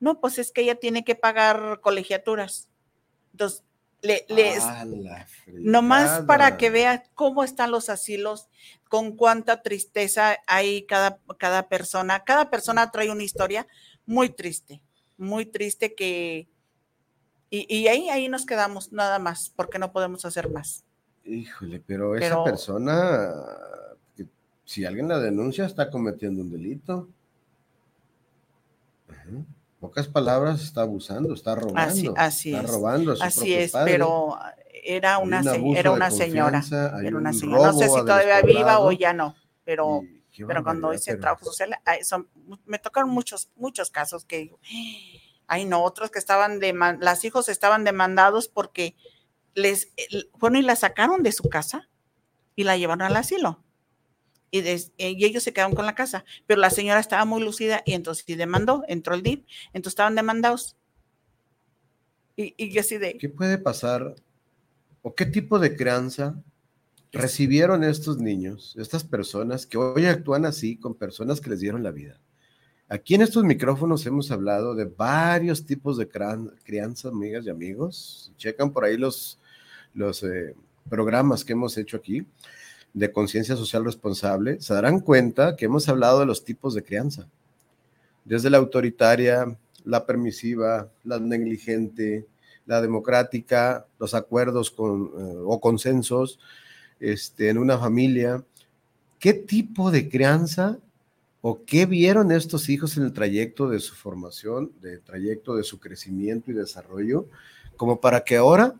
No, pues es que ella tiene que pagar colegiaturas. Entonces, le, les, nomás para que vea cómo están los asilos, con cuánta tristeza hay cada, cada persona. Cada persona trae una historia muy triste, muy triste que... Y, ahí, ahí nos quedamos nada más, porque no podemos hacer más. Híjole, pero esa persona si alguien la denuncia, está cometiendo un delito. Pocas palabras, está abusando, está robando. Así, está robando a su Así es, pero era una, era una señora. Era una señora. No sé si todavía viva o ya no, pero, pero cuando hice trabajo social, me tocaron muchos, muchos casos que ay no, otros que estaban de, las hijos estaban demandados porque les, fueron y la sacaron de su casa y la llevaron al asilo eh, y, ellos se quedaron con la casa, pero la señora estaba muy lucida y entonces sí demandó, entró el DIP, entonces estaban demandados. Y, y yo así de... ¿Qué puede pasar o qué tipo de crianza recibieron estos niños, estas personas que hoy actúan así con personas que les dieron la vida? Aquí en estos micrófonos hemos hablado de varios tipos de crianza, amigas y amigos. Checan por ahí los, los eh, programas que hemos hecho aquí de conciencia social responsable, se darán cuenta que hemos hablado de los tipos de crianza, desde la autoritaria, la permisiva, la negligente, la democrática, los acuerdos con, eh, o consensos este, en una familia. ¿Qué tipo de crianza o qué vieron estos hijos en el trayecto de su formación, de trayecto de su crecimiento y desarrollo, como para que ahora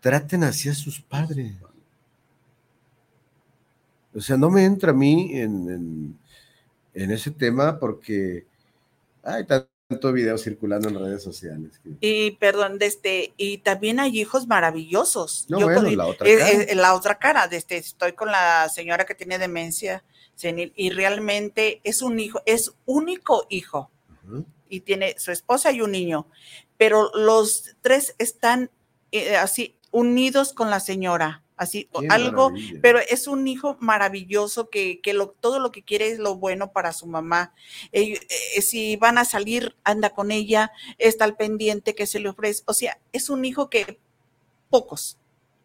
traten así a sus padres? O sea, no me entra a mí en, ese tema porque hay tanto video circulando en redes sociales. Y perdón, este, y también hay hijos maravillosos. No, bueno, la otra cara. la otra cara, este, estoy con la señora que tiene demencia senil y realmente es un hijo, es único hijo. Y tiene su esposa y un niño, pero los tres están eh, así unidos con la señora así algo, pero es un hijo maravilloso que, lo, todo lo que quiere es lo bueno para su mamá. Eh, si van a salir, anda con ella, está al pendiente que se le ofrece. O sea, es un hijo que pocos.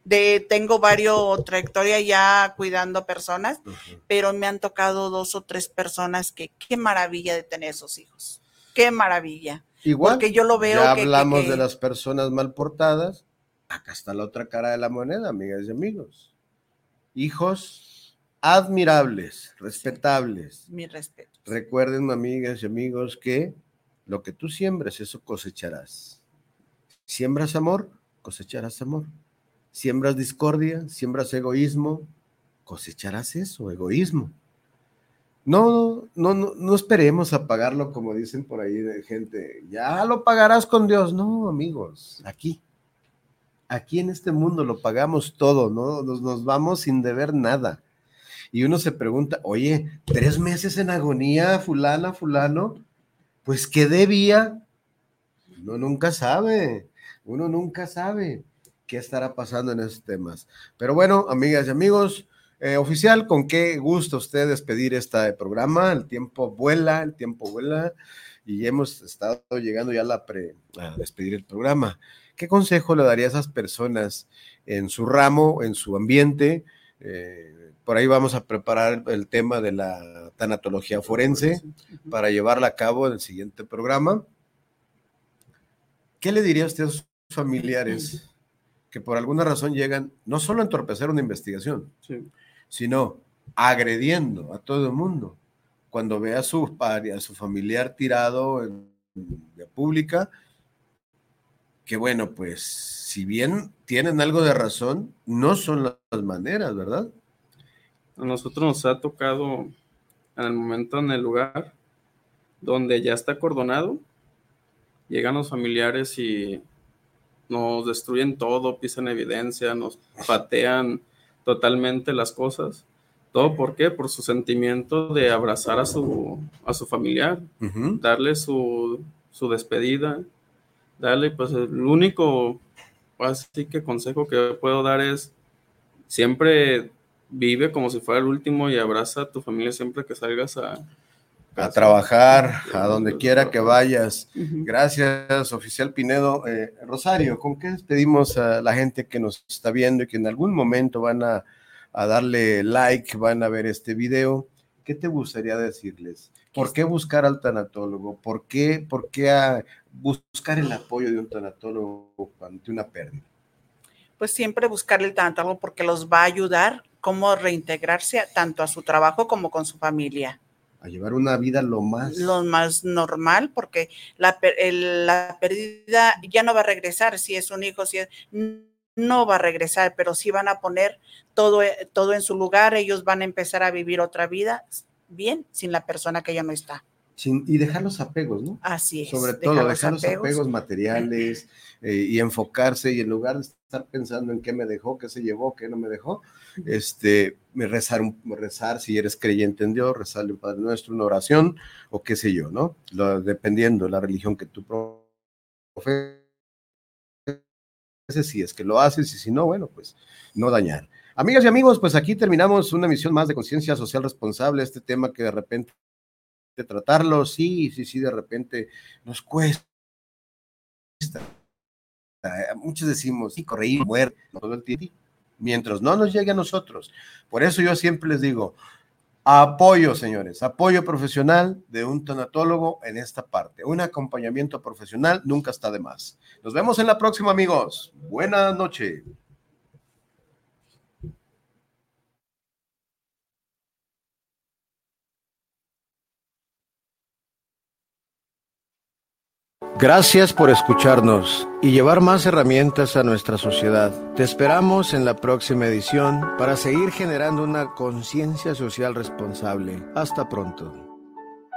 De, tengo varios trayectoria ya cuidando personas, pero me han tocado dos o tres personas que qué maravilla de tener esos hijos. Qué maravilla. Igual. Porque yo lo veo. Ya hablamos de las personas mal portadas acá está la otra cara de la moneda, amigas y amigos. Hijos admirables, respetables. Mi respeto. Recuerden, amigas y amigos, que lo que tú siembres, eso cosecharás. Siembras amor, cosecharás amor. Siembras discordia, siembras egoísmo, cosecharás eso, egoísmo. No, no, no, no esperemos a pagarlo como dicen por ahí de gente, ya lo pagarás con Dios. No, amigos, aquí, aquí en este mundo lo pagamos todo, ¿no? Nos, vamos sin deber nada. Y uno se pregunta, oye, tres meses en agonía, fulana, fulano, pues ¿qué debía? Uno nunca sabe, uno nunca sabe qué estará pasando en esos temas. Pero bueno, amigas y amigos, eh, oficial, con qué gusto usted despedir este programa. El tiempo vuela, el tiempo vuela y hemos estado llegando ya a, la pre, a despedir el programa. ¿Qué consejo le daría a esas personas en su ramo, en su ambiente? Eh, por ahí vamos a preparar el tema de la tanatología forense para llevarla a cabo en el siguiente programa. ¿Qué le diría a usted a sus familiares que por alguna razón llegan no solo a entorpecer una investigación, sino agrediendo a todo el mundo? Cuando ve a su, a su familiar tirado en vía pública, que bueno, pues si bien tienen algo de razón, no son las maneras, ¿verdad? A nosotros nos ha tocado en el momento, en el lugar donde ya está acordonado, llegan los familiares y nos destruyen todo, pisan evidencia, nos patean totalmente las cosas. ¿Todo por qué? Por su sentimiento de abrazar a su, a su familiar, darle su, su, despedida, darle, pues el único, así que consejo que puedo dar es siempre vive como si fuera el último y abraza a tu familia siempre que salgas a, a trabajar, a donde quiera que vayas. Gracias, oficial Pinedo. Eh, Rosario, ¿con qué despedimos a la gente que nos está viendo y que en algún momento van a, darle like, van a ver este video? ¿Qué te gustaría decirles? ¿Por qué buscar al tanatólogo? ¿Por qué, por qué buscar el apoyo de un tanatólogo ante una pérdida? Pues siempre buscar el tanatólogo porque los va a ayudar cómo reintegrarse tanto a su trabajo como con su familia a llevar una vida lo más... Lo más normal, porque la, la pérdida ya no va a regresar, si es un hijo, si es, no va a regresar, pero sí van a poner todo, eh, todo en su lugar, ellos van a empezar a vivir otra vida bien sin la persona que ya no está. Sin, y dejar los apegos, ¿no? Así es. Sobre todo, dejar los apegos, materiales eh, y enfocarse y en lugar de estar pensando en qué me dejó, qué se llevó, qué no me dejó, este, rezar, rezar si eres creyente en Dios, rezarle un Padre Nuestro, una oración o qué sé yo, ¿no? dependiendo de la religión que tú profeses, si es que lo haces y si no, bueno, pues no dañar. Amigas y amigos, pues aquí terminamos una misión más de conciencia social responsable, este tema que de repente tratarlo, sí, sí, sí, de repente nos cuesta. Muchos decimos, sí, correír, muerte, todo el tiempo mientras no nos llegue a nosotros. Por eso yo siempre les digo, apoyo, señores, apoyo profesional de un tanatólogo en esta parte. Un acompañamiento profesional nunca está de más. Nos vemos en la próxima, amigos. Buenas noches. Gracias por escucharnos y llevar más herramientas a nuestra sociedad. Te esperamos en la próxima edición para seguir generando una conciencia social responsable. Hasta pronto.